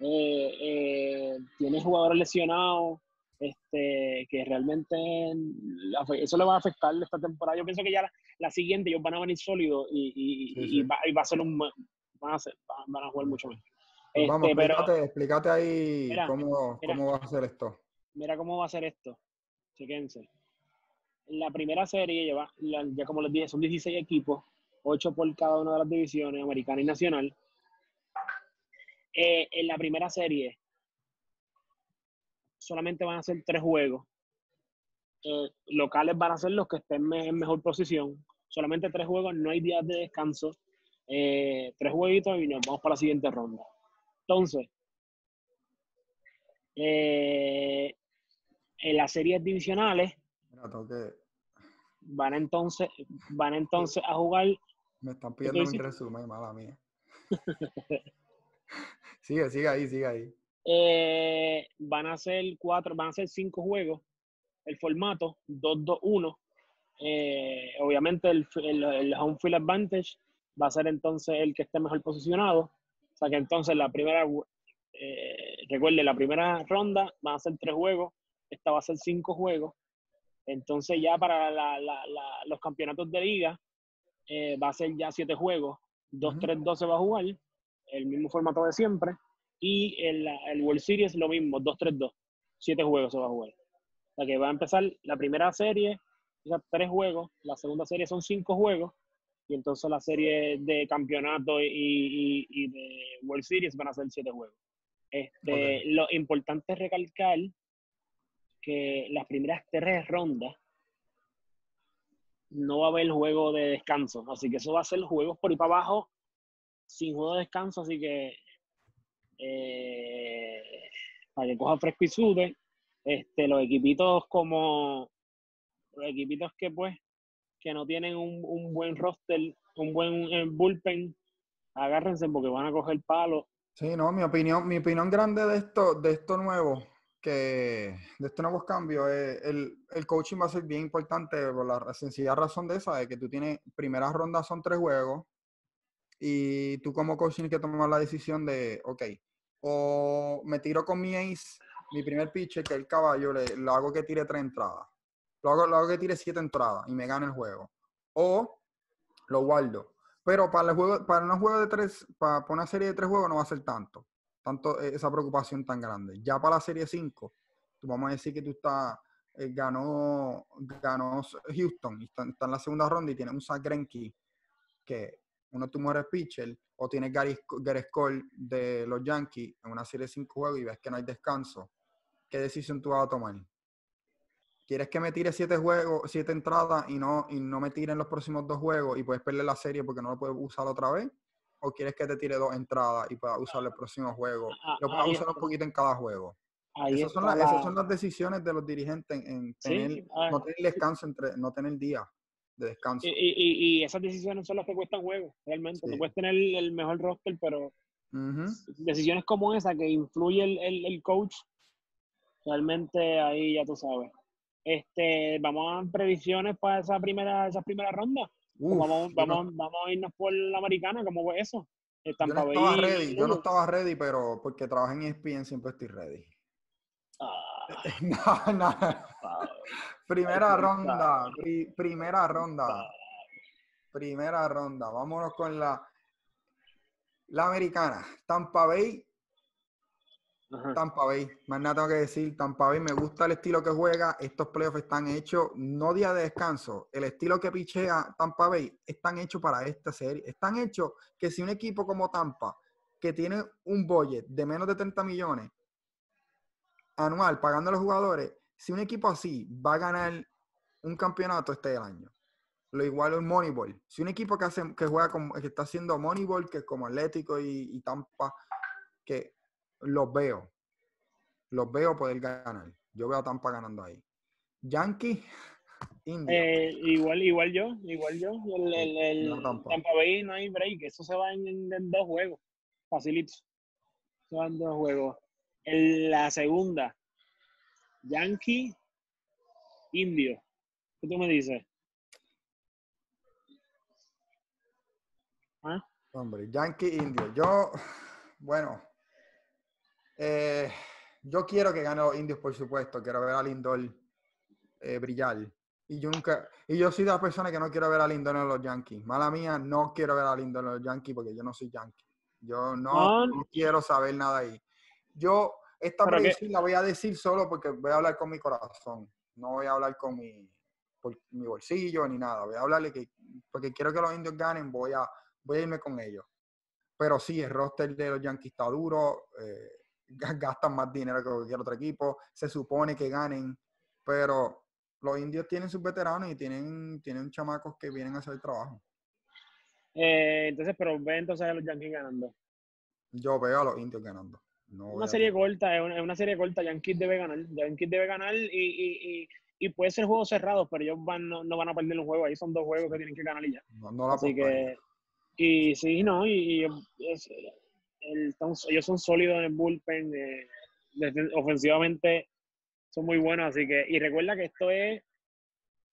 eh, eh, tiene jugadores lesionados, este, que realmente eso le va a afectar esta temporada. Yo pienso que ya la, siguiente ellos van a venir sólidos y, Va, a ser un van a, van a jugar mucho mejor. Pues vamos, este, explícate, explícate ahí cómo, cómo va a ser esto. Mira cómo va a ser esto. Chequense. La primera serie lleva, ya como les dije, son 16 equipos, 8 por cada una de las divisiones, americana y nacional. Eh, en la primera serie solamente van a ser tres juegos. Eh, locales van a ser los que estén en mejor posición. Solamente tres juegos, no hay días de descanso. Eh, tres jueguitos y nos vamos para la siguiente ronda. Entonces, eh, en las series divisionales van entonces van entonces a jugar. Me están pidiendo un resumen mala mía. Sigue sigue ahí sigue ahí. Eh, van a ser cuatro van a ser cinco juegos. El formato 2-2-1 eh, obviamente el, el, home field advantage va a ser entonces el que esté mejor posicionado. O sea que entonces la primera eh, recuerde la primera ronda van a ser tres juegos esta va a ser cinco juegos. Entonces ya para los campeonatos de liga eh, va a ser ya siete juegos. 2-3-2 se va a jugar, el mismo formato de siempre. Y el, el World Series lo mismo, 2-3-2. Siete juegos se va a jugar. O sea que va a empezar la primera serie, tres juegos. La segunda serie son cinco juegos. Y entonces la serie de campeonato y, de World Series van a ser siete juegos. Este, Lo importante es recalcar que las primeras tres rondas no va a haber juego de descanso. Así que eso va a ser juegos por ahí para abajo sin juego de descanso. Así que eh, para que coja fresco y sube, este, los equipitos como los equipitos que pues que no tienen un, buen roster, un buen eh, bullpen, agárrense porque van a coger palo. Sí, no, mi opinión, mi opinión grande de esto, de esto nuevo que de estos nuevos cambios, eh, el, el, coaching va a ser bien importante por la sencilla razón de esa, de que tú tienes, primeras rondas son tres juegos y tú como coach tienes que tomar la decisión de, ok, o me tiro con mi ace, mi primer pitch, que el caballo, lo hago que tire tres entradas, lo hago, lo hago que tire siete entradas y me gane el juego, o lo guardo. Pero para, el juego, para un juego de tres, para una serie de tres juegos no va a ser tanto tanto e, esa preocupación tan grande. Ya para la Serie 5, vamos a decir que tú estás, eh, ganó, ganó Houston, y está, en la segunda ronda y tiene un Zach Greinke, que uno tú mueres pitcher, o tienes Gary, Gary de los Yankees en una serie de 5 juegos y ves que no hay descanso, ¿qué decisión tú vas a tomar? ¿Quieres que me tire siete juegos, siete entradas y no, y no me tire en los próximos dos juegos y puedes perder la serie porque no lo puedes usar otra vez? O quieres que te tire dos entradas y puedas usar el próximo juego? Ah, lo puedes usar un poquito en cada juego. Esas son, las, decisiones de los dirigentes en, tener, ah, no tener descanso, entre, no tener día de descanso. Y, esas decisiones son las que cuestan juego, realmente. No puedes tener el mejor roster, pero decisiones como esa que influye el, el, coach, realmente ahí ya tú sabes. Este, vamos a previsiones para esa primera, esa primera ronda. Pues vamos, vamos, vamos a irnos por la americana, ¿cómo fue eso? yo no estaba ready, yo no estaba ready, pero porque trabajo en ESPN siempre estoy ready. Ah. no, no. Primera ronda, primera ronda. Primera ronda. Vámonos con la, la americana. Tampa Bay. Tampa Bay. Más nada que decir. Tampa Bay me gusta el estilo que juega. Estos playoffs están hechos, no día de descanso. El estilo que pichea Tampa Bay están hechos para esta serie. Están hechos que si un equipo como Tampa, que tiene un budget de menos de 30 millones anual pagando a los jugadores, si un equipo así va a ganar un campeonato este año, lo igual el Moneyball. Si un equipo que, hace, que juega como, que está haciendo Moneyball, que es como Atlético y, Tampa, que los veo, los veo poder ganar. Yo veo a Tampa ganando ahí. Yankee, India. Eh, igual, igual yo, igual yo. El, Tampa. Bay no hay break, eso se va en, dos juegos, facilito. Se van dos juegos. En la segunda, Yankee, Indio. ¿Qué tú me dices? ¿Ah? Hombre, Yankee, Indio. Yo, bueno, eh, yo quiero que gane los indios, por supuesto. Quiero ver a Lindor eh, brillar. Y yo nunca, y yo soy de las personas que no quiero ver a Lindor en los Yankees. Mala mía, no quiero ver a Lindor en los Yankees porque yo no soy Yankee. Yo no, no quiero saber nada ahí. Yo esta predicción la voy a decir solo porque voy a hablar con mi corazón. No voy a hablar con mi, mi bolsillo ni nada. Voy a hablarle que, porque quiero que los indios ganen, voy a, voy a irme con ellos. Pero sí, el roster de los Yankees está duro. Eh, gastan más dinero que cualquier otro equipo. Se supone que ganen. Pero los indios tienen sus veteranos y tienen, tienen chamacos que vienen a hacer el trabajo. Eh, entonces, pero ve entonces a los Yankees ganando. Yo veo a los indios ganando una serie corta, es una, serie corta. Yankees debe ganar. Yankees debe ganar y, y, y, puede ser juegos cerrados, pero ellos van, no, van a perder un juego. Ahí son dos juegos que tienen que ganar y ya. Así que, y sí, no, y, ellos son sólidos en el bullpen. Eh, ofensivamente son muy buenos. Así que, y recuerda que esto es.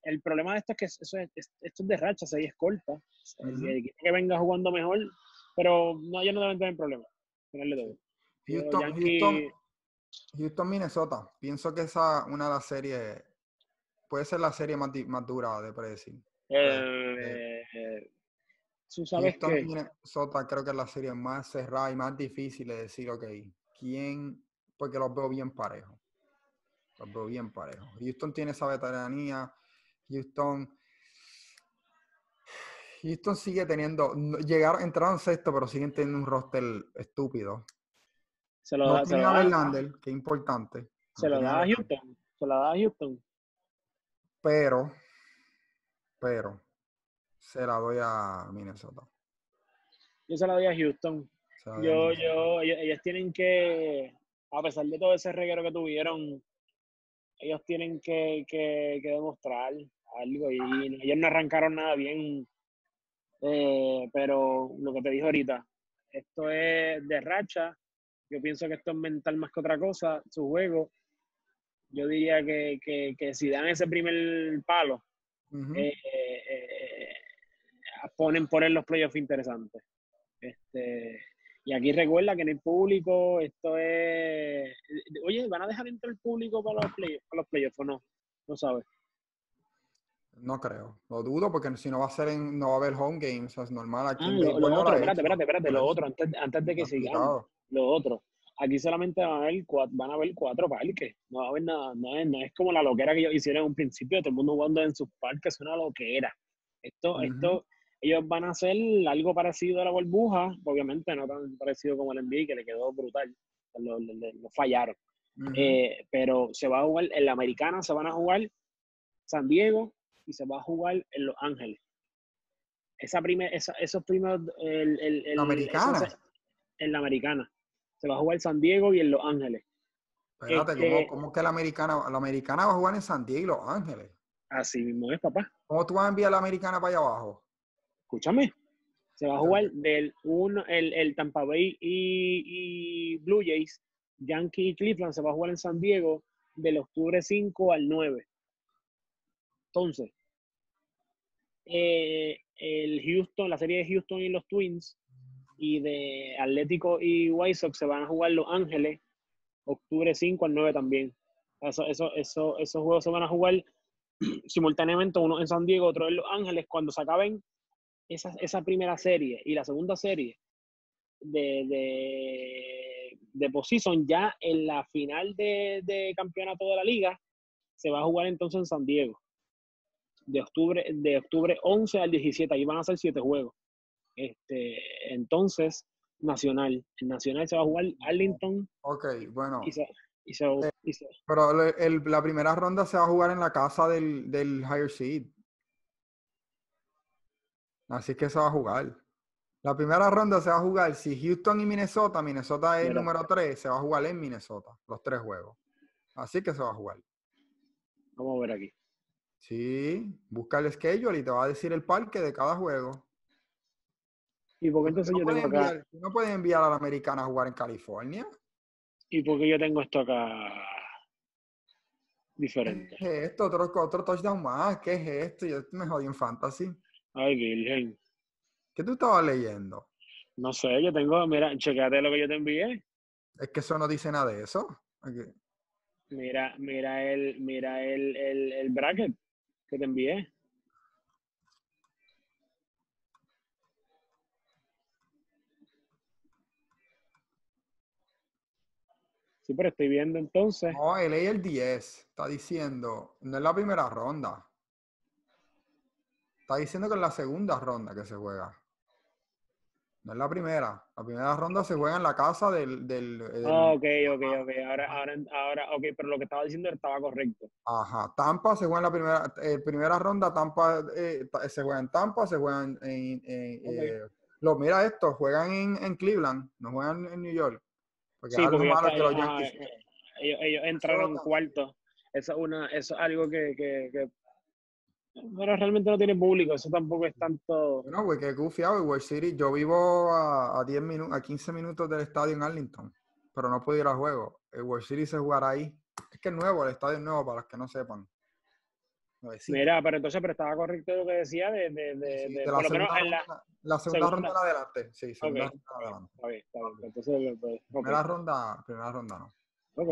El problema de esto es que eso es, esto es de racha, se es corta. que venga jugando mejor, pero no, ellos no deben tener problema. todo. Houston, Minnesota. Pienso que esa una de las series puede ser la serie más, más dura de predecir. Eh, eh, Houston, Minnesota creo que es la serie más cerrada y más difícil de decir, ok, ¿quién? Porque los veo bien parejos. Los veo bien parejos. Houston tiene esa veteranía. Houston. Houston sigue teniendo. Llegaron, entraron sexto, pero siguen teniendo un roster estúpido. Se lo da, a Verlander, que importante. Se lo da a Houston. Se lo da a Houston. Pero, pero, se la doy a Minnesota. Yo se la doy a Houston. Yo, yo, ellos, tienen que, a pesar de todo ese reguero que tuvieron, ellos tienen que, que, demostrar algo y ellos no arrancaron nada bien. Eh, pero lo que te dije ahorita, esto es de racha yo pienso que esto es mental más que otra cosa, su juego. Yo diría que, que, si dan ese primer palo, eh, eh, ponen por él los playoffs interesantes. Este, y aquí recuerda que en el público esto es... Oye, ¿van a dejar entrar el público para los playoffs, para los playoffs o no? No sabes. No creo, lo dudo porque si no va a ser en, no va a haber home games, es normal aquí. Ah, lo, otro, espérate, espérate, espérate, lo otro, antes, antes de que sigamos lo otro. Aquí solamente van a haber cuatro, van a haber cuatro parques, no va a haber nada, no es, no es como la loquera que ellos hicieron en un principio, todo el mundo jugando en sus parques, es una loquera. Esto, esto, ellos van a hacer algo parecido a la burbuja, obviamente no tan parecido como el NBA, que le quedó brutal, lo, fallaron. Eh, pero se va a jugar, en la americana se van a jugar San Diego y se va a jugar en Los Ángeles. Esa primer, esos primeros... El, el, ¿La americana? en la americana se va a jugar San Diego y en Los Ángeles. Espérate, este ¿cómo, que la americana, la americana va a jugar en San Diego y Los Ángeles? Así mismo es, papá. ¿Cómo tú vas a enviar la americana para allá abajo? Escúchame. Se va a jugar del uno, el, el Tampa Bay y, Blue Jays, Yankee y Cleveland se va a jugar en San Diego del octubre 5 al 9. Entonces, eh, el Houston, la serie de Houston y los Twins, y de Atlético y White Sox se van a jugar Los Ángeles, octubre 5 al 9 también. Eso, eso, eso, esos juegos se van a jugar simultáneamente, uno en San Diego, otro en Los Ángeles, cuando se acaben esa, esa primera serie y la segunda serie de, de, de postseason, ya en la final de, de campeonato de la liga, se va a jugar entonces en San Diego. De octubre, de octubre 11 al 17, ahí van a ser siete juegos. Este, entonces, Nacional. Nacional se va a jugar Arlington. Ok, bueno. Y se, eh, pero la primera ronda se va a jugar en la casa del, del higher seed. Así que se va a jugar. La primera ronda se va a jugar. Si Houston y Minnesota, Minnesota es el número 3, se va a jugar en Minnesota, los tres juegos. Así que se va a jugar. Vamos a ver aquí. Sí, busca el schedule y te va a decir el parque de cada juego. ¿Y por qué entonces no yo tengo acá? ¿No pueden enviar a la americana a jugar en California? ¿Y por qué yo tengo esto acá diferente? ¿Qué es esto? Otro, otro touchdown más. ¿Qué es esto? Yo me jodí en fantasy. Ay, virgen. ¿Qué tú estabas leyendo? No sé, yo tengo, mira, chequeate lo que yo te envié. Es que eso no dice nada de eso. Mira, mira el, mira el, el, el bracket que te envié. Sí, pero estoy viendo entonces. No, él es el 10. Está diciendo, no es la primera ronda. Está diciendo que es la segunda ronda que se juega. No es la primera. La primera ronda se juega en la casa del. del, ah, ok, ok, ok. Ahora, ahora, ahora, ok, pero lo que estaba diciendo estaba correcto. Ajá. Tampa se juega en la primera, eh, primera ronda. Tampa eh, se juega en Tampa, se juegan en. Eh, lo, mira esto, juegan en, en Cleveland, no juegan en New York sí, porque ellos, entraron cuarto. Eso es, una, eso es algo que, que, que, Pero realmente no tiene público, eso tampoco es tanto. No, güey, que gufiado, World City. Yo vivo a, a 10 minutos, a 15 minutos del estadio en Arlington, pero no puedo ir al juego. El World City se jugará ahí. Es que es nuevo, el estadio es nuevo para los que no sepan. Mira, pero entonces, pero estaba correcto lo que decía de, de, de, de la, segunda ronda, la segunda, ronda de adelante. Sí, segunda ronda adelante. Está bien, está bien. Entonces, pues, primera ronda, primera ronda no. Ok.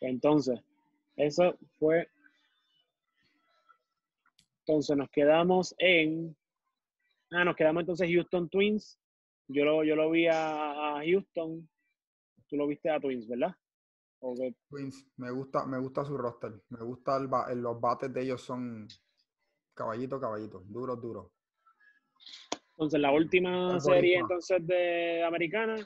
Entonces, eso fue. Entonces nos quedamos en. Ah, nos quedamos entonces Houston Twins. Yo lo, yo lo vi a, a Houston. Tú lo viste a Twins, ¿verdad? Twins, me gusta, me gusta su roster. Me gusta el, los bates de ellos son caballito, caballito, duro, duro. Entonces, la última serie entonces de americana,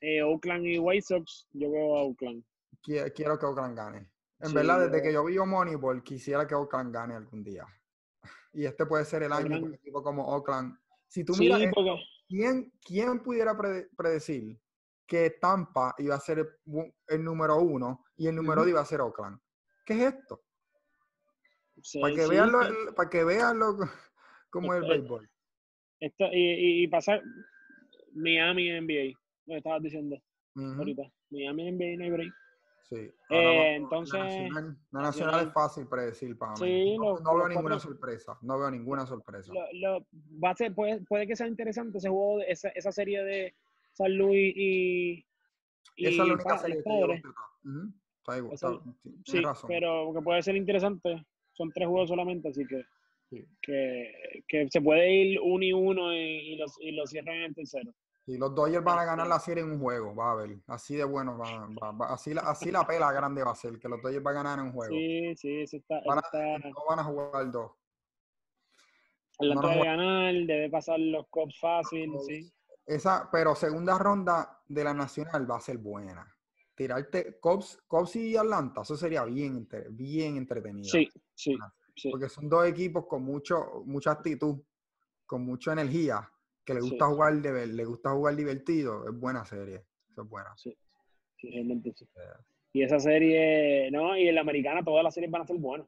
eh, Oakland y White Sox, yo veo a Oakland. Quiero, que Oakland gane. En verdad, desde que yo vi Moneyball, quisiera que Oakland gane algún día. Y este puede ser el año un equipo como Oakland. Si tú miras, ¿quién, ¿quién pudiera predecir que Tampa iba a ser el, número uno y el número dos iba a ser Oakland. ¿Qué es esto? para, que vean lo, para que vean como el béisbol. Esto, y, y, pasar Miami NBA, lo estabas diciendo ahorita. Miami NBA no hay break. Sí. Eh, entonces. La nacional, es fácil predecir para mí. no, veo ninguna sorpresa. No veo ninguna sorpresa. Lo, va a ser, puede, puede que sea interesante ese juego, esa, esa serie de, San Luis y. y Esa es la única serie que sí, pero que puede ser interesante. Son tres juegos solamente, así que, que, que, se puede ir uno y uno y, los, y lo cierran en el tercero. Y los Dodgers van a ganar la serie en un juego, va a ver. Así de bueno, va, así, la, así la pela grande va a ser, que los Dodgers van a ganar en un juego. Sí, sí, eso está. Van No van a jugar dos. Atlanta debe ganar, debe pasar los Cops fácil, sí. Esa, pero segunda ronda de la Nacional va a ser buena. Tirarte Cops, Cops y Atlanta, eso sería bien, bien entretenido. Sí, sí, Porque son dos equipos con mucho, mucha actitud, con mucha energía, que le gusta jugar de, le gusta jugar divertido. Es buena serie. Eso es buena. Sí, sí realmente sí. Y esa serie, no, y en la americana todas las series van a ser buenas.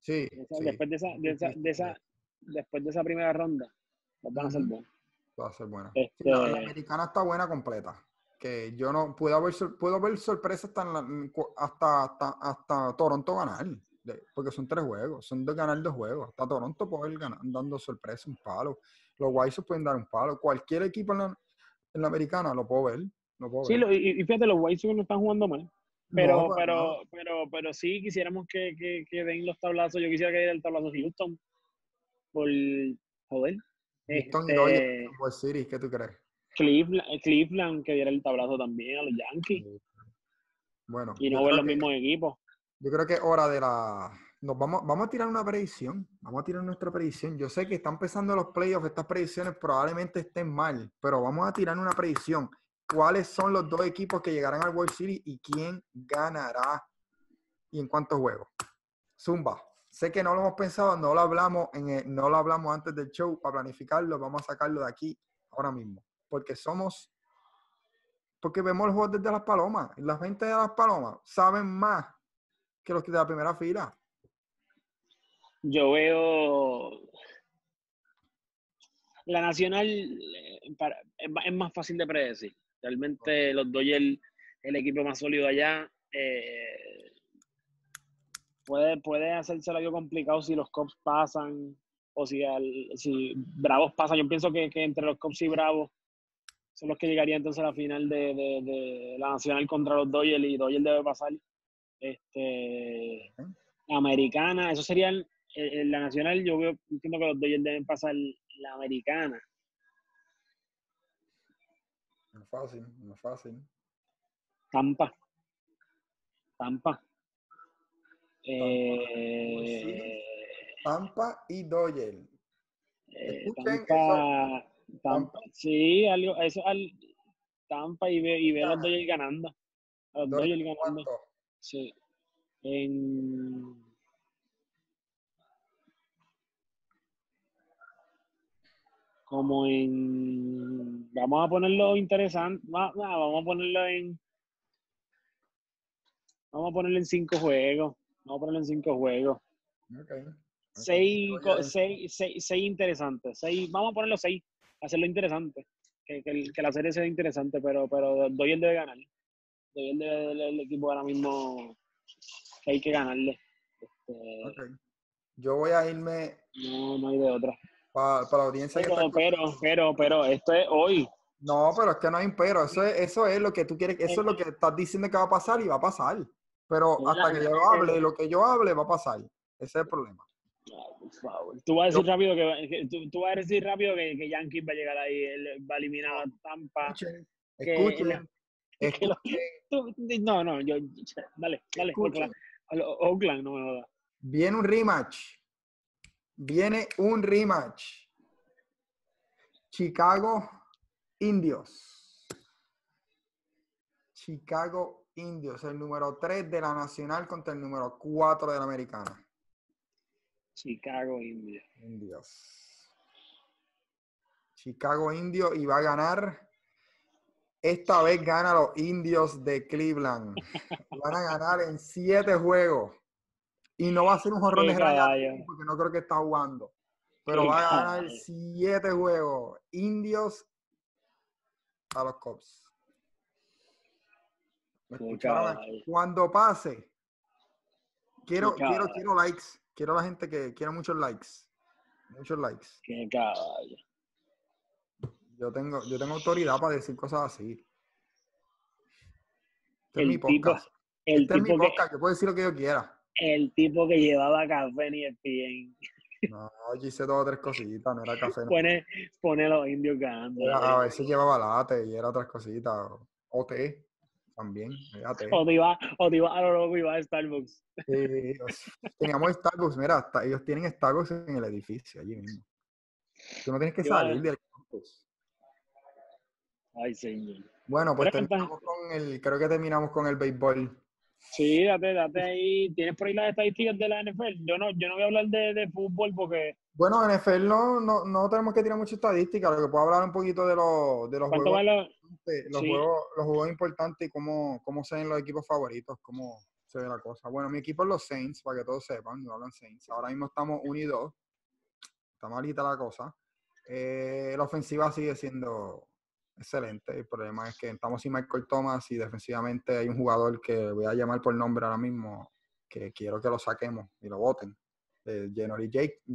Sí. Después de esa, de esa, de esa, después de esa primera ronda, van a ser buenas va a ser buena. la, este americana está buena completa. Que yo no puedo ver, puedo ver sorpresas hasta, hasta, hasta, Toronto ganar. porque son tres juegos, son de ganar dos juegos. Hasta Toronto puede ir dando sorpresa, un palo. Los White pueden dar un palo. Cualquier equipo en la, americana lo puedo ver. sí, y, fíjate, los White no están jugando mal. Pero, pero, pero, pero sí quisiéramos que, que, den los tablazos. Yo quisiera que diera el tablazo Houston. Por joder. Houston este, y ¿qué tú crees? Cleveland, Cleveland que diera el tablazo también a los Yankees. Bueno. Y no ver los mismos equipos. Yo creo que es hora de la. Nos vamos, vamos a tirar una predicción. Vamos a tirar nuestra predicción. Yo sé que están empezando los playoffs. Estas predicciones probablemente estén mal, pero vamos a tirar una predicción. ¿Cuáles son los dos equipos que llegarán al World Series y quién ganará y en cuántos juegos? Zumba. Sé que no lo hemos pensado, no lo hablamos, en no lo hablamos antes del show para planificarlo. Vamos a sacarlo de aquí ahora mismo. Porque somos porque vemos los juegos desde las palomas. La gente de las palomas saben más que los de la primera fila. Yo veo la nacional eh, es más fácil de predecir. Realmente los Dodgers, el equipo más sólido allá, eh, puede, puede hacerse algo complicado si los Cubs pasan o si, si Bravos pasan. Yo pienso que, entre los Cubs y Bravos son los que llegarían entonces a la final de, la nacional contra los Dodgers y Dodgers debe pasar este, americana, eso sería la nacional, yo veo, entiendo que los Dodgers deben pasar la americana. No es fácil, no es fácil. Tampa. Tampa. Eh, Tampa y Dodgers. Eh, Tampa, Tampa, sí, algo, eso al Tampa y ve, y ve a los Dodgers ganando. A los Dodgers ganando. Sí. En... Como en... Vamos a ponerlo interesante. vamos a ponerlo en... Vamos a ponerlo en cinco juegos. Vamos a ponerlo en cinco juegos. Okay. Seis, seis, seis, seis, interesantes. Seis, vamos a ponerlo seis. Hacerlo interesante. Que, que, la serie sea interesante, pero, pero doy el debe ganar el, equipo ahora mismo que hay que ganarle. Este, Yo voy a irme. No, no hay de otra. Para, la audiencia pero, pero, pero, pero, esto es hoy. No, pero es que no hay un pero. Eso es, eso es lo que tú quieres, eso es lo que estás diciendo que va a pasar y va a pasar. Pero hasta que yo hable, lo que yo hable va a pasar. Ese es el problema. Tú vas a decir rápido que, tú, vas a decir rápido que, que Yankees va a llegar ahí, va a eliminar a Tampa. Escuchen, no, no, yo, dale, dale, Oakland, no me Viene un rematch. Viene un rematch. Chicago Indios. Chicago Indios, el número 3 de la nacional contra el número 4 de la americana. Chicago Indios. Indios. Chicago Indios y va a ganar esta vez gana los indios de Cleveland. Van a ganar en siete juegos. Y no va a ser un jorrón de Ryan porque no creo que está jugando. Pero va a ganar siete juegos. Indios a los Cubs. Cuando pase, quiero, quiero, quiero likes. Quiero la gente que quiera muchos likes. Muchos likes. Qué caballo. Yo tengo, yo tengo autoridad para decir cosas así. Este el es mi tipo, El este tipo es mi podcast, que, puedo decir lo que yo quiera. El tipo que llevaba café ni el pie. No, yo hice dos o tres cositas, no era café. Pone, pone los indios ganando. a veces llevaba latte y era otras cositas. O té también. O te iba, o te iba a lo loco iba a Starbucks. Sí, teníamos Starbucks, mira, hasta ellos tienen Starbucks en el edificio, allí mismo. Tú no tienes que salir del campus. Ay, señor. Bueno, pues terminamos con el, creo que terminamos con el béisbol. Sí, date, date ahí. ¿Tienes por ahí las estadísticas de la NFL? Yo no, yo no voy a hablar de, de fútbol porque... Bueno, en NFL no, no, no, tenemos que tirar mucha estadística, lo que puedo hablar un poquito de, los de los juegos, los, juegos, los juegos importantes y cómo, cómo se ven los equipos favoritos, cómo se ve la cosa. Bueno, mi equipo es los Saints, para que todos sepan, no hablan Saints. Ahora mismo estamos 1 y 2. Está malita la cosa. Eh, la ofensiva sigue siendo excelente. El problema es que estamos sin Michael Thomas y defensivamente hay un jugador que voy a llamar por nombre ahora mismo, que quiero que lo saquemos y lo voten. Eh,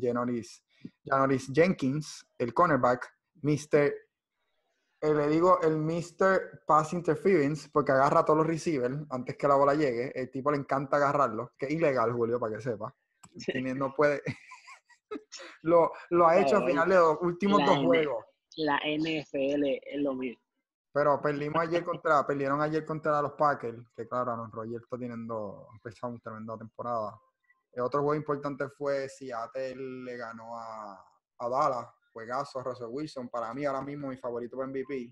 Janoris, Jenkins, el cornerback, Mr. Eh, le digo el Mr. Pass Interference porque agarra a todos los receivers antes que la bola llegue. El tipo le encanta agarrarlo, que es ilegal, Julio, para que sepa. No puede. lo, ha hecho al final de los últimos dos juegos. La NFL es lo mismo. Pero perdimos ayer contra, perdieron ayer contra los Packers, que claro, Aaron Rodgers está teniendo, empezado una tremenda temporada. El otro juego importante fue Seattle le ganó a, a Dallas, juegazo Russell Wilson. Para mí ahora mismo mi favorito para MVP.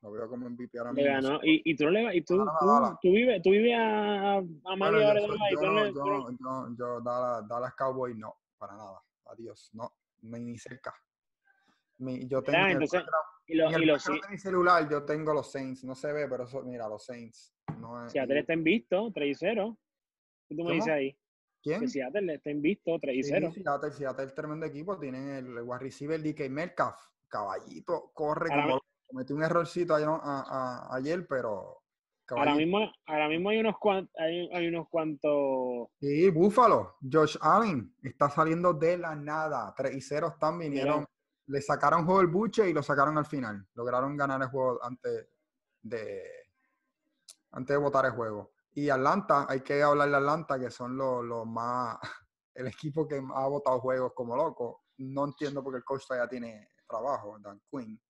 Lo veo como MVP ahora mismo. Le ganó. ¿Y, y tú, le, y tú, tú, tú, vives, tú vives a, a Mario bueno, yo, yo, yo, yo, yo, Dallas, Dallas Cowboys no, para nada. Adiós, no, ni cerca. Mi, yo tengo entonces, y los, y los, mi celular yo tengo los Saints, no se ve, pero eso, mira, los Saints. No es, Seattle está visto, 3 y 0. ¿Qué tú me dices ahí? ¿Quién? Que Seattle está visto, 3 y 0. Sí, Seattle, Seattle es tremendo equipo, tienen el, el wide receiver DK Metcalf, caballito, corre Ahora como... Cometí un errorcito ayer, a, a, ayer pero Ahora mismo, ahora mismo hay unos cuantos, hay, hay, unos cuantos. Sí, Búfalo. Josh Allen está saliendo de la nada. 3 y 0 están vinieron le sacaron juego el buche y lo sacaron al final. Lograron ganar el juego antes de, antes de votar el juego. Y Atlanta, hay que hablar de Atlanta, que son los, más, el equipo que ha votado juegos como loco. No entiendo por qué el coach todavía tiene trabajo, Dan Quinn.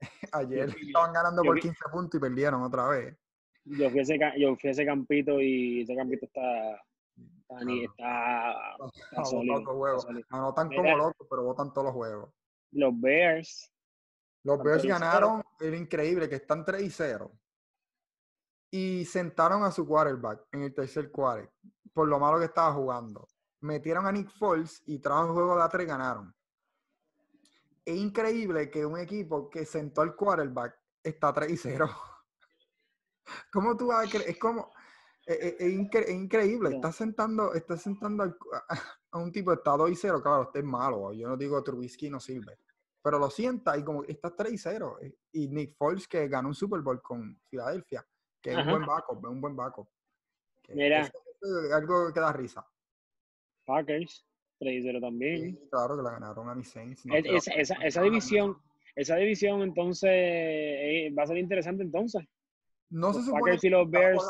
Ayer estaban ganando por 15 puntos y perdieron otra vez. Yo fui, ese, yo fui a ese campito y ese campito está Está, No, tan como locos, pero votan todos los juegos. Los Bears. Los Bears ganaron, era increíble, que están 3 y 0. Y sentaron a su quarterback en el tercer quarter, por lo malo que estaba jugando. Metieron a Nick Foles y tras el juego de A3 ganaron. Es increíble que un equipo que sentó al quarterback está 3 y 0. ¿Cómo tú vas a creer? Es como, es, increíble, está sentando, está sentando a, un tipo de estado y 0, claro, usted es malo, yo no digo Trubisky no sirve, pero lo sienta y como está 3 y 0. Eh, y Nick Foles que ganó un Super Bowl con Filadelfia, que es un buen backup, es un buen backup. Mira. Es, algo que da risa. Packers, 3 y 0 también. claro que la ganaron a mis Saints. esa, esa, división, esa división entonces eh, va a ser interesante entonces. No se supone que los Bears.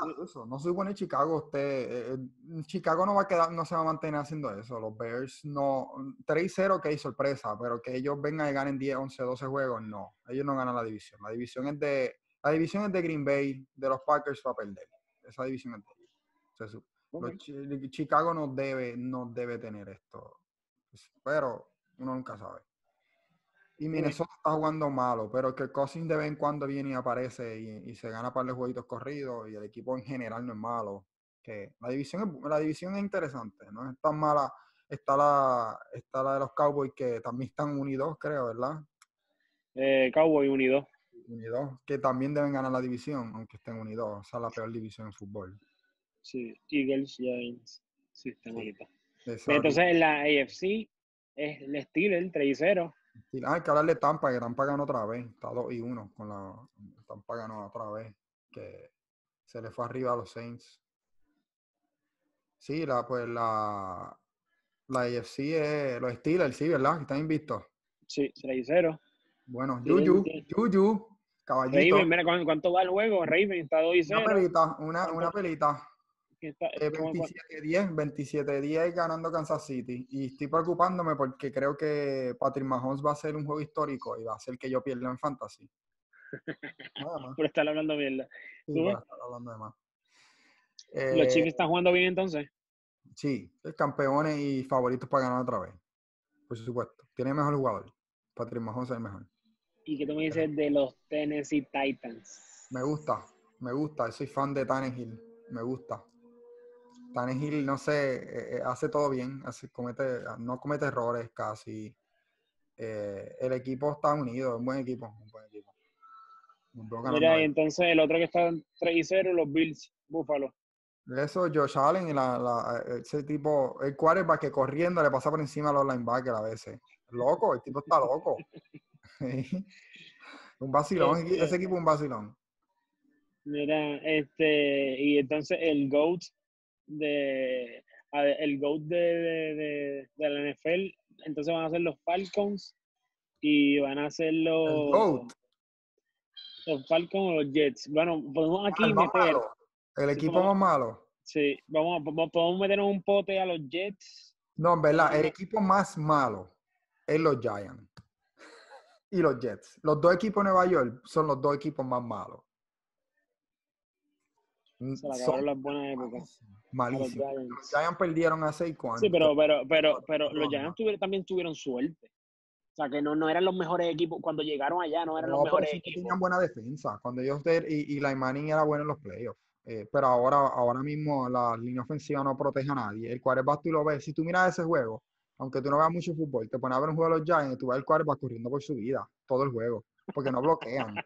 No se supone Chicago usted. Eh, eh, Chicago no va a quedar, no se va a mantener haciendo eso. Los Bears no. 3-0, que hay sorpresa, pero que ellos vengan y ganen 10, 11, 12 juegos, no. Ellos no ganan la división. La división es de. La división es de Green Bay, de los Packers va a perder. Esa división es de ellos. Chicago no debe, no debe tener esto. Pero uno nunca sabe. Y Minnesota está jugando malo, pero que Cousins de vez en cuando viene y aparece y, se gana para los jueguitos corridos y el equipo en general no es malo. Que la división es, la división es interesante, no es tan mala. Está la, está la de los Cowboys que también están unidos, creo, ¿verdad? Eh, Cowboys unidos. Unidos, que también deben ganar la división, aunque estén unidos. Esa es la peor división en fútbol. Sí, Eagles, Giants, sí, está Entonces en la AFC es el Steelers, 3 y 0 hay que hablarle de Tampa, que Tampa ganó otra vez. Está 2 y 1 con la. Tampa ganó otra vez. Que se le fue arriba a los Saints. Sí, la, pues la. La AFC es. Los Steelers, sí, ¿verdad? Que están invictos. Sí, 3 y 0. Bueno, Juju, Juju, caballito. Raven, mira cuánto va el juego. Raven está 2 y 0. Una pelita, una, una pelita. 27-10, 27-10 ganando Kansas City. Y estoy preocupándome porque creo que Patrick Mahomes va a ser un juego histórico y va a ser que yo pierda en fantasy. Por estar hablando bien. Sí, estar hablando de más. ¿Los Chiefs están jugando bien entonces? Sí, campeones y favoritos para ganar otra vez. Por supuesto. Tiene mejor jugador. Patrick Mahomes es el mejor. ¿Y qué tú me dices de los Tennessee Titans? Me gusta, me gusta. Soy fan de Tannehill. Me gusta. Tannehill, no sé, eh, eh, hace todo bien, hace, comete, no comete errores casi. Eh, el equipo está unido, es un buen equipo, un buen equipo. Mira, y entonces el otro que está en 3 y 0, los Bills, Buffalo. Eso, Josh Allen, la, la, ese tipo, el quarterback que corriendo le pasa por encima a los linebackers a veces. Loco, el tipo está loco. un vacilón, ese equipo un vacilón. Mira, este, y entonces el GOAT de, el GOAT de, la NFL, entonces van a ser los Falcons y van a ser los, los Falcons o los Jets. Bueno, podemos aquí meter. El equipo más malo. Sí, vamos, podemos meter un pote a los Jets. No, en verdad, el equipo más malo es los Giants y los Jets. Los dos equipos de Nueva York son los dos equipos más malos. Se la acabaron las buenas épocas. Malísimo. Los Giants. perdieron hace y Sí, pero, pero, pero, pero los Giants también tuvieron suerte. O sea, que no, no eran los mejores equipos. Cuando llegaron allá, no eran los mejores equipos. Tenían buena defensa. Cuando ellos y, y la Manning era bueno en los playoffs. Eh, pero ahora, ahora mismo la línea ofensiva no protege a nadie. El quarterback tú lo ves. Si tú miras ese juego, aunque tú no veas mucho fútbol, te pones a ver un juego de los Giants y tú ves el quarterback corriendo por su vida todo el juego. Porque no bloquean.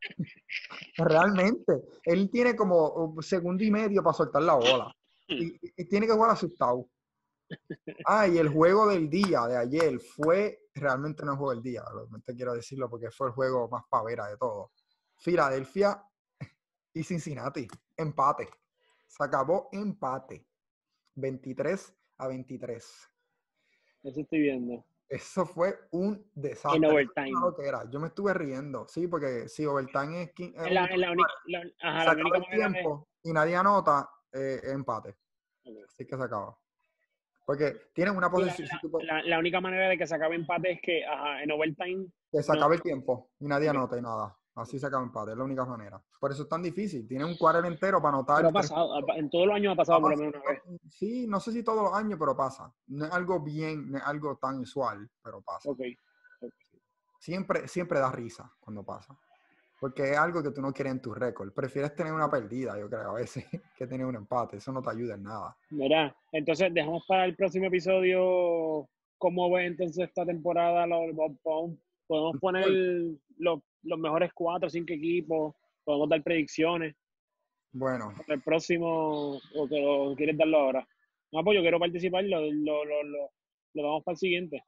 Realmente. Él tiene como un segundo y medio para soltar la bola. Y, tiene que jugar asustado. Ah, y el juego del día de ayer fue realmente no el juego del día, realmente quiero decirlo porque fue el juego más pavera de todo. Filadelfia y Cincinnati, empate. Se acabó empate. 23 a 23. Eso estoy viendo. Eso fue un desastre. En overtime. Yo me estuve riendo, sí, porque si overtime es. es la, la, única, ajá, la única tiempo y nadie anota, eh, empate. Así que se acaba. Porque tienen una posición. La, única manera de que se acabe empate es que ajá, en overtime. Que se acabe el tiempo y nadie anota y nada. Así se acaba empate, es la única manera. Por eso es tan difícil. Tiene un cuadro entero para anotar. Pero ha pasado, en todos los años ha pasado por lo menos una vez. Sí, no sé si todos los años, pero pasa. No es algo bien, no es algo tan usual, pero pasa. Okay. Siempre, siempre da risa cuando pasa. Porque es algo que tú no quieres en tu récord. Prefieres tener una perdida, yo creo, a veces, que tener un empate. Eso no te ayuda en nada. Mira, entonces dejamos para el próximo episodio cómo ve entonces esta temporada. Podemos poner los los mejores cuatro o cinco equipos, podemos dar predicciones. Bueno. El próximo, o que lo quieres darlo ahora. No, pues yo quiero participar, lo, lo, lo, lo, damos para el siguiente.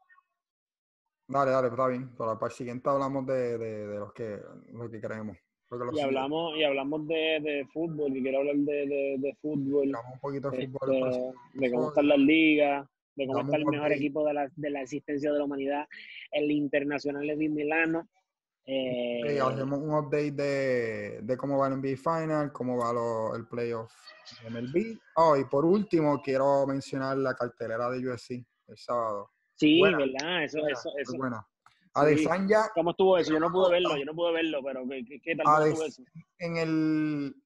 Dale, dale, está bien. Para, el siguiente hablamos de, de, de los que, lo que queremos. Y hablamos, y hablamos de, de fútbol, y quiero hablar de, fútbol. Hablamos un poquito de fútbol. Este, de cómo están las ligas, de cómo está el mejor equipo de la, de la existencia de la humanidad, el Internacional de Milano. Eh, hacemos un update de, de, cómo va el NBA Final, cómo va el playoff de MLB. Oh, y por último, quiero mencionar la cartelera de USC el sábado. Sí, ¿verdad? Eso, buena, eso, eso. Adesanya. ¿Cómo estuvo eso? Yo no pude verlo, yo no pude verlo, pero ¿qué, qué tal estuvo eso? En el.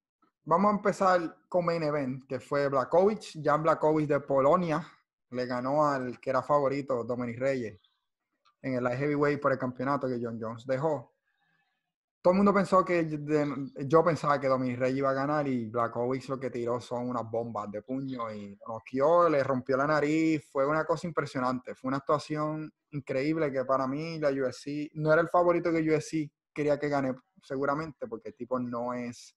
Vamos a empezar con Main Event, que fue Blakovic. Jan Blakovic de Polonia le ganó al que era favorito, Dominic Reyes en el light heavyweight por el campeonato que John Jones dejó. Todo el mundo pensó que yo pensaba que Dominic Rey iba a ganar y Blackovic lo que tiró son unas bombas de puño y noqueó, le rompió la nariz, fue una cosa impresionante, fue una actuación increíble que para mí la UFC no era el favorito que UFC quería que gane seguramente porque el tipo no es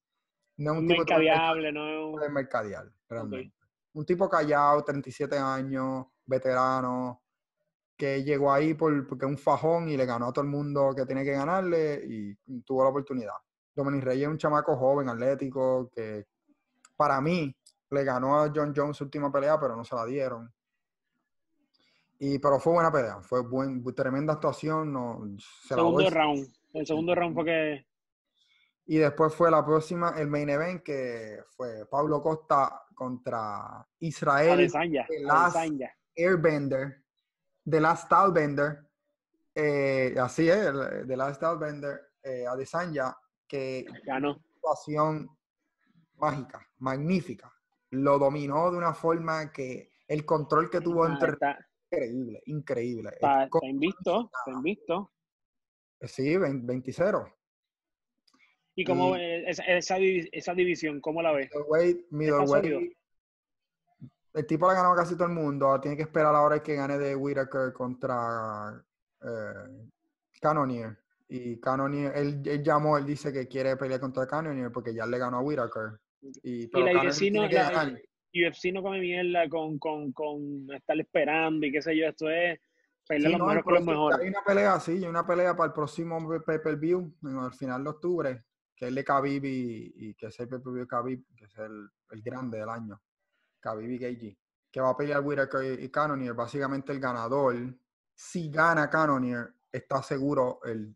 no es un tipo mercadiable, no es mercadial, realmente. Un tipo callado, 37 años, veterano, que llegó ahí por, porque es un fajón y le ganó a todo el mundo que tiene que ganarle y tuvo la oportunidad. Dominic Reyes es un chamaco joven, atlético, que para mí le ganó a John Jones su última pelea, pero no se la dieron. Y, pero fue buena pelea, fue buen, tremenda actuación. No, segundo round, el segundo round fue que... Y después fue la próxima, el main event, que fue Pablo Costa contra Israel. Airbender The Last Stylebender, eh, así es, The Last Stylebender, eh, Adesanya, que ganó. situación mágica, magnífica. Lo dominó de una forma que el control que tuvo entre... increíble, increíble. Está, invisto, está invisto. Sí, 20-0. ¿Y cómo esa, esa, división, cómo la ves? Middleweight, middleweight, el tipo le ganó a casi todo el mundo. Tiene que esperar ahora que gane de Whitaker contra eh, Cannonier. Y Cannonier, él, llamó, él dice que quiere pelear contra Cannonier porque ya le ganó a Whitaker. Y, pero la UFC, no, la, UFC no come mierda con, con, con, estar esperando y qué sé yo. Esto es pelear los mejores con los mejores. Hay una pelea así, hay una pelea para el próximo pay-per-view, al final de octubre, que es de Khabib y, que es el pay-per-view Khabib, que es el, el grande del año. Khabib KG, que va a pelear Whitaker y Cannonier, básicamente el ganador, si gana Cannonier, está seguro el,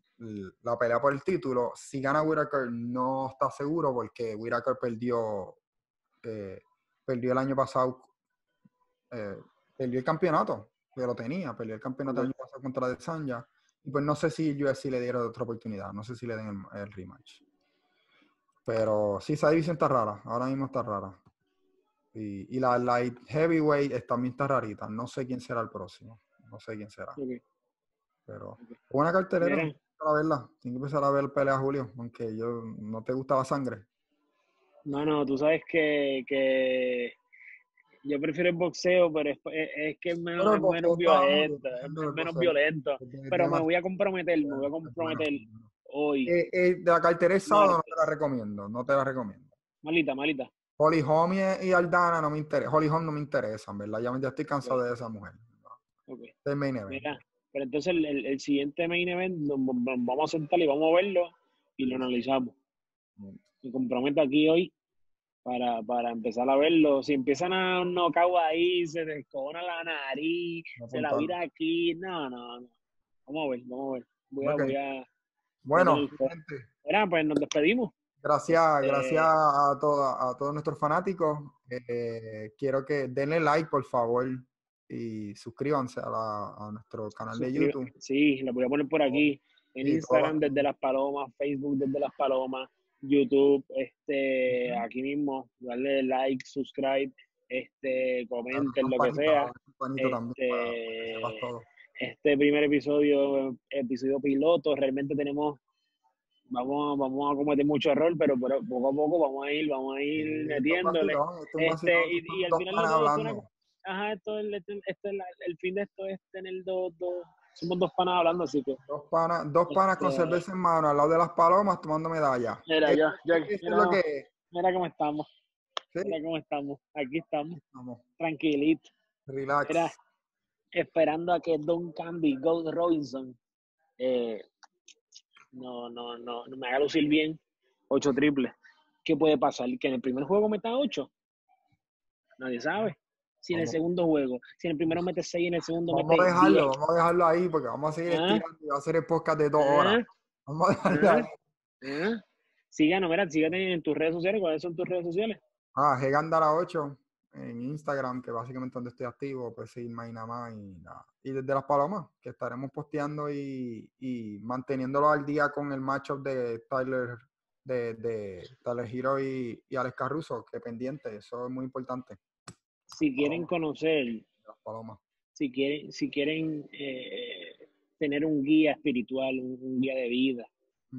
la pelea por el título. Si gana Whitaker, no está seguro porque Whitaker perdió, eh, perdió el año pasado, eh, perdió el campeonato, que lo tenía, perdió el campeonato el año pasado contra De Sanja. Y pues no sé si el UFC le diera otra oportunidad, no sé si le den el, rematch. Pero sí, esa división está rara, ahora mismo está rara. Y, la light heavyweight también está rarita, no sé quién será el próximo, no sé quién será. Pero buena cartelera para verla. Tengo que empezar a ver pelea Julio, aunque yo no te gustaba sangre. No, no, tú sabes que, que yo prefiero el boxeo, pero es, es, que es menos, menos violento, es menos violento. Pero me voy a comprometer, me voy a comprometer hoy. Eh, eh, de la cartera sábado no te la recomiendo, no te la recomiendo. Malita, malita. Holly Home y Aldana no me interesa, Holly Home no me interesan, ¿verdad? Ya, ya estoy cansado de esa mujer. Okay. main event. Mira, pero entonces el, el, siguiente main event nos, vamos a sentar y vamos a verlo y lo analizamos. Me comprometo aquí hoy para, para empezar a verlo. Si empiezan a un knockout ahí, se descona la nariz, se la vira aquí. No, no, no. Vamos a ver, vamos a ver. Voy a, voy a, bueno, gente. pues nos despedimos. Gracias, este gracias a, a todos nuestros fanáticos. Eh, quiero que denle like, por favor, y suscríbanse a, nuestro canal de YouTube. Sí, lo voy a poner por aquí. En Instagram desde Las Palomas, Facebook desde Las Palomas, YouTube, este, aquí mismo, darle like, subscribe, este, comenten lo que sea. Este, este, primer episodio, episodio piloto, realmente tenemos, vamos, vamos a cometer mucho error, pero, poco a poco vamos a ir, vamos a ir metiéndole. Este, y, al final ajá, esto, el, esto, el, fin de esto es tener dos, dos, somos dos panas hablando, así que. Dos panas, dos panas con este cerveza en mano, al lado de las palomas, tomando medalla. Mira, ya, ya, mira, mira cómo estamos. Mira cómo estamos. Aquí estamos. Tranquilito. Relax. esperando a que Don Camby, Gold Robinson, eh, no, no, no, no me haga lucir bien. Ocho triples. ¿Qué puede pasar? ¿Que en el primer juego meta ocho? Nadie sabe si en el segundo juego, si en el primero mete 6 y en el segundo vamos mete a dejarlo, Vamos a dejarlo ahí porque vamos a seguir ¿Ah? estirando y va a hacer el podcast de dos horas. ¿Ah? Vamos a dejarlo ¿Ah? ahí. Síganos, mira, síganme en tus redes sociales. ¿Cuáles son tus redes sociales? Ah, Gandara8 en Instagram, que básicamente donde estoy activo, pues nada más y nada. Y desde Las Palomas, que estaremos posteando y, y manteniéndolo al día con el matchup de Tyler de, de Tyler Hero y, y Alex Caruso, que pendiente, eso es muy importante. Si quieren conocer, si quieren, si quieren eh, tener un guía espiritual, un, guía de vida,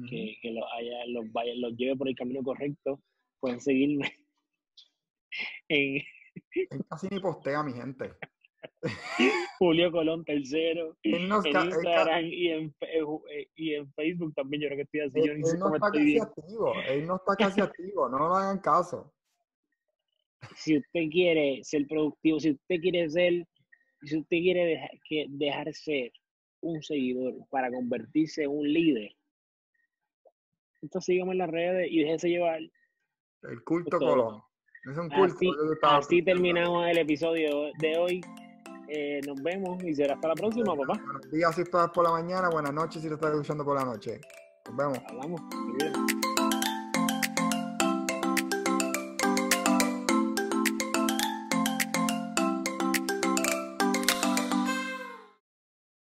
que, los, haya, los, vaya, los lleve por el camino correcto, pueden seguirme en... Casi ni postea mi gente. Julio Colón tercero en Instagram y en, eh, y en Facebook también yo creo que estoy así él, no está casi activo él no está casi activo no lo hagan caso si usted quiere ser productivo, si usted quiere ser, si usted quiere dejar, que dejar ser un seguidor para convertirse en un líder, entonces sígame en las redes y déjese llevar. El culto Colón. Es un culto. Así, terminamos el episodio de hoy. Eh, nos vemos y será hasta la próxima, papá. Buenos días si estás por la mañana, buenas noches si lo estás escuchando por la noche. Nos vemos. Hablamos.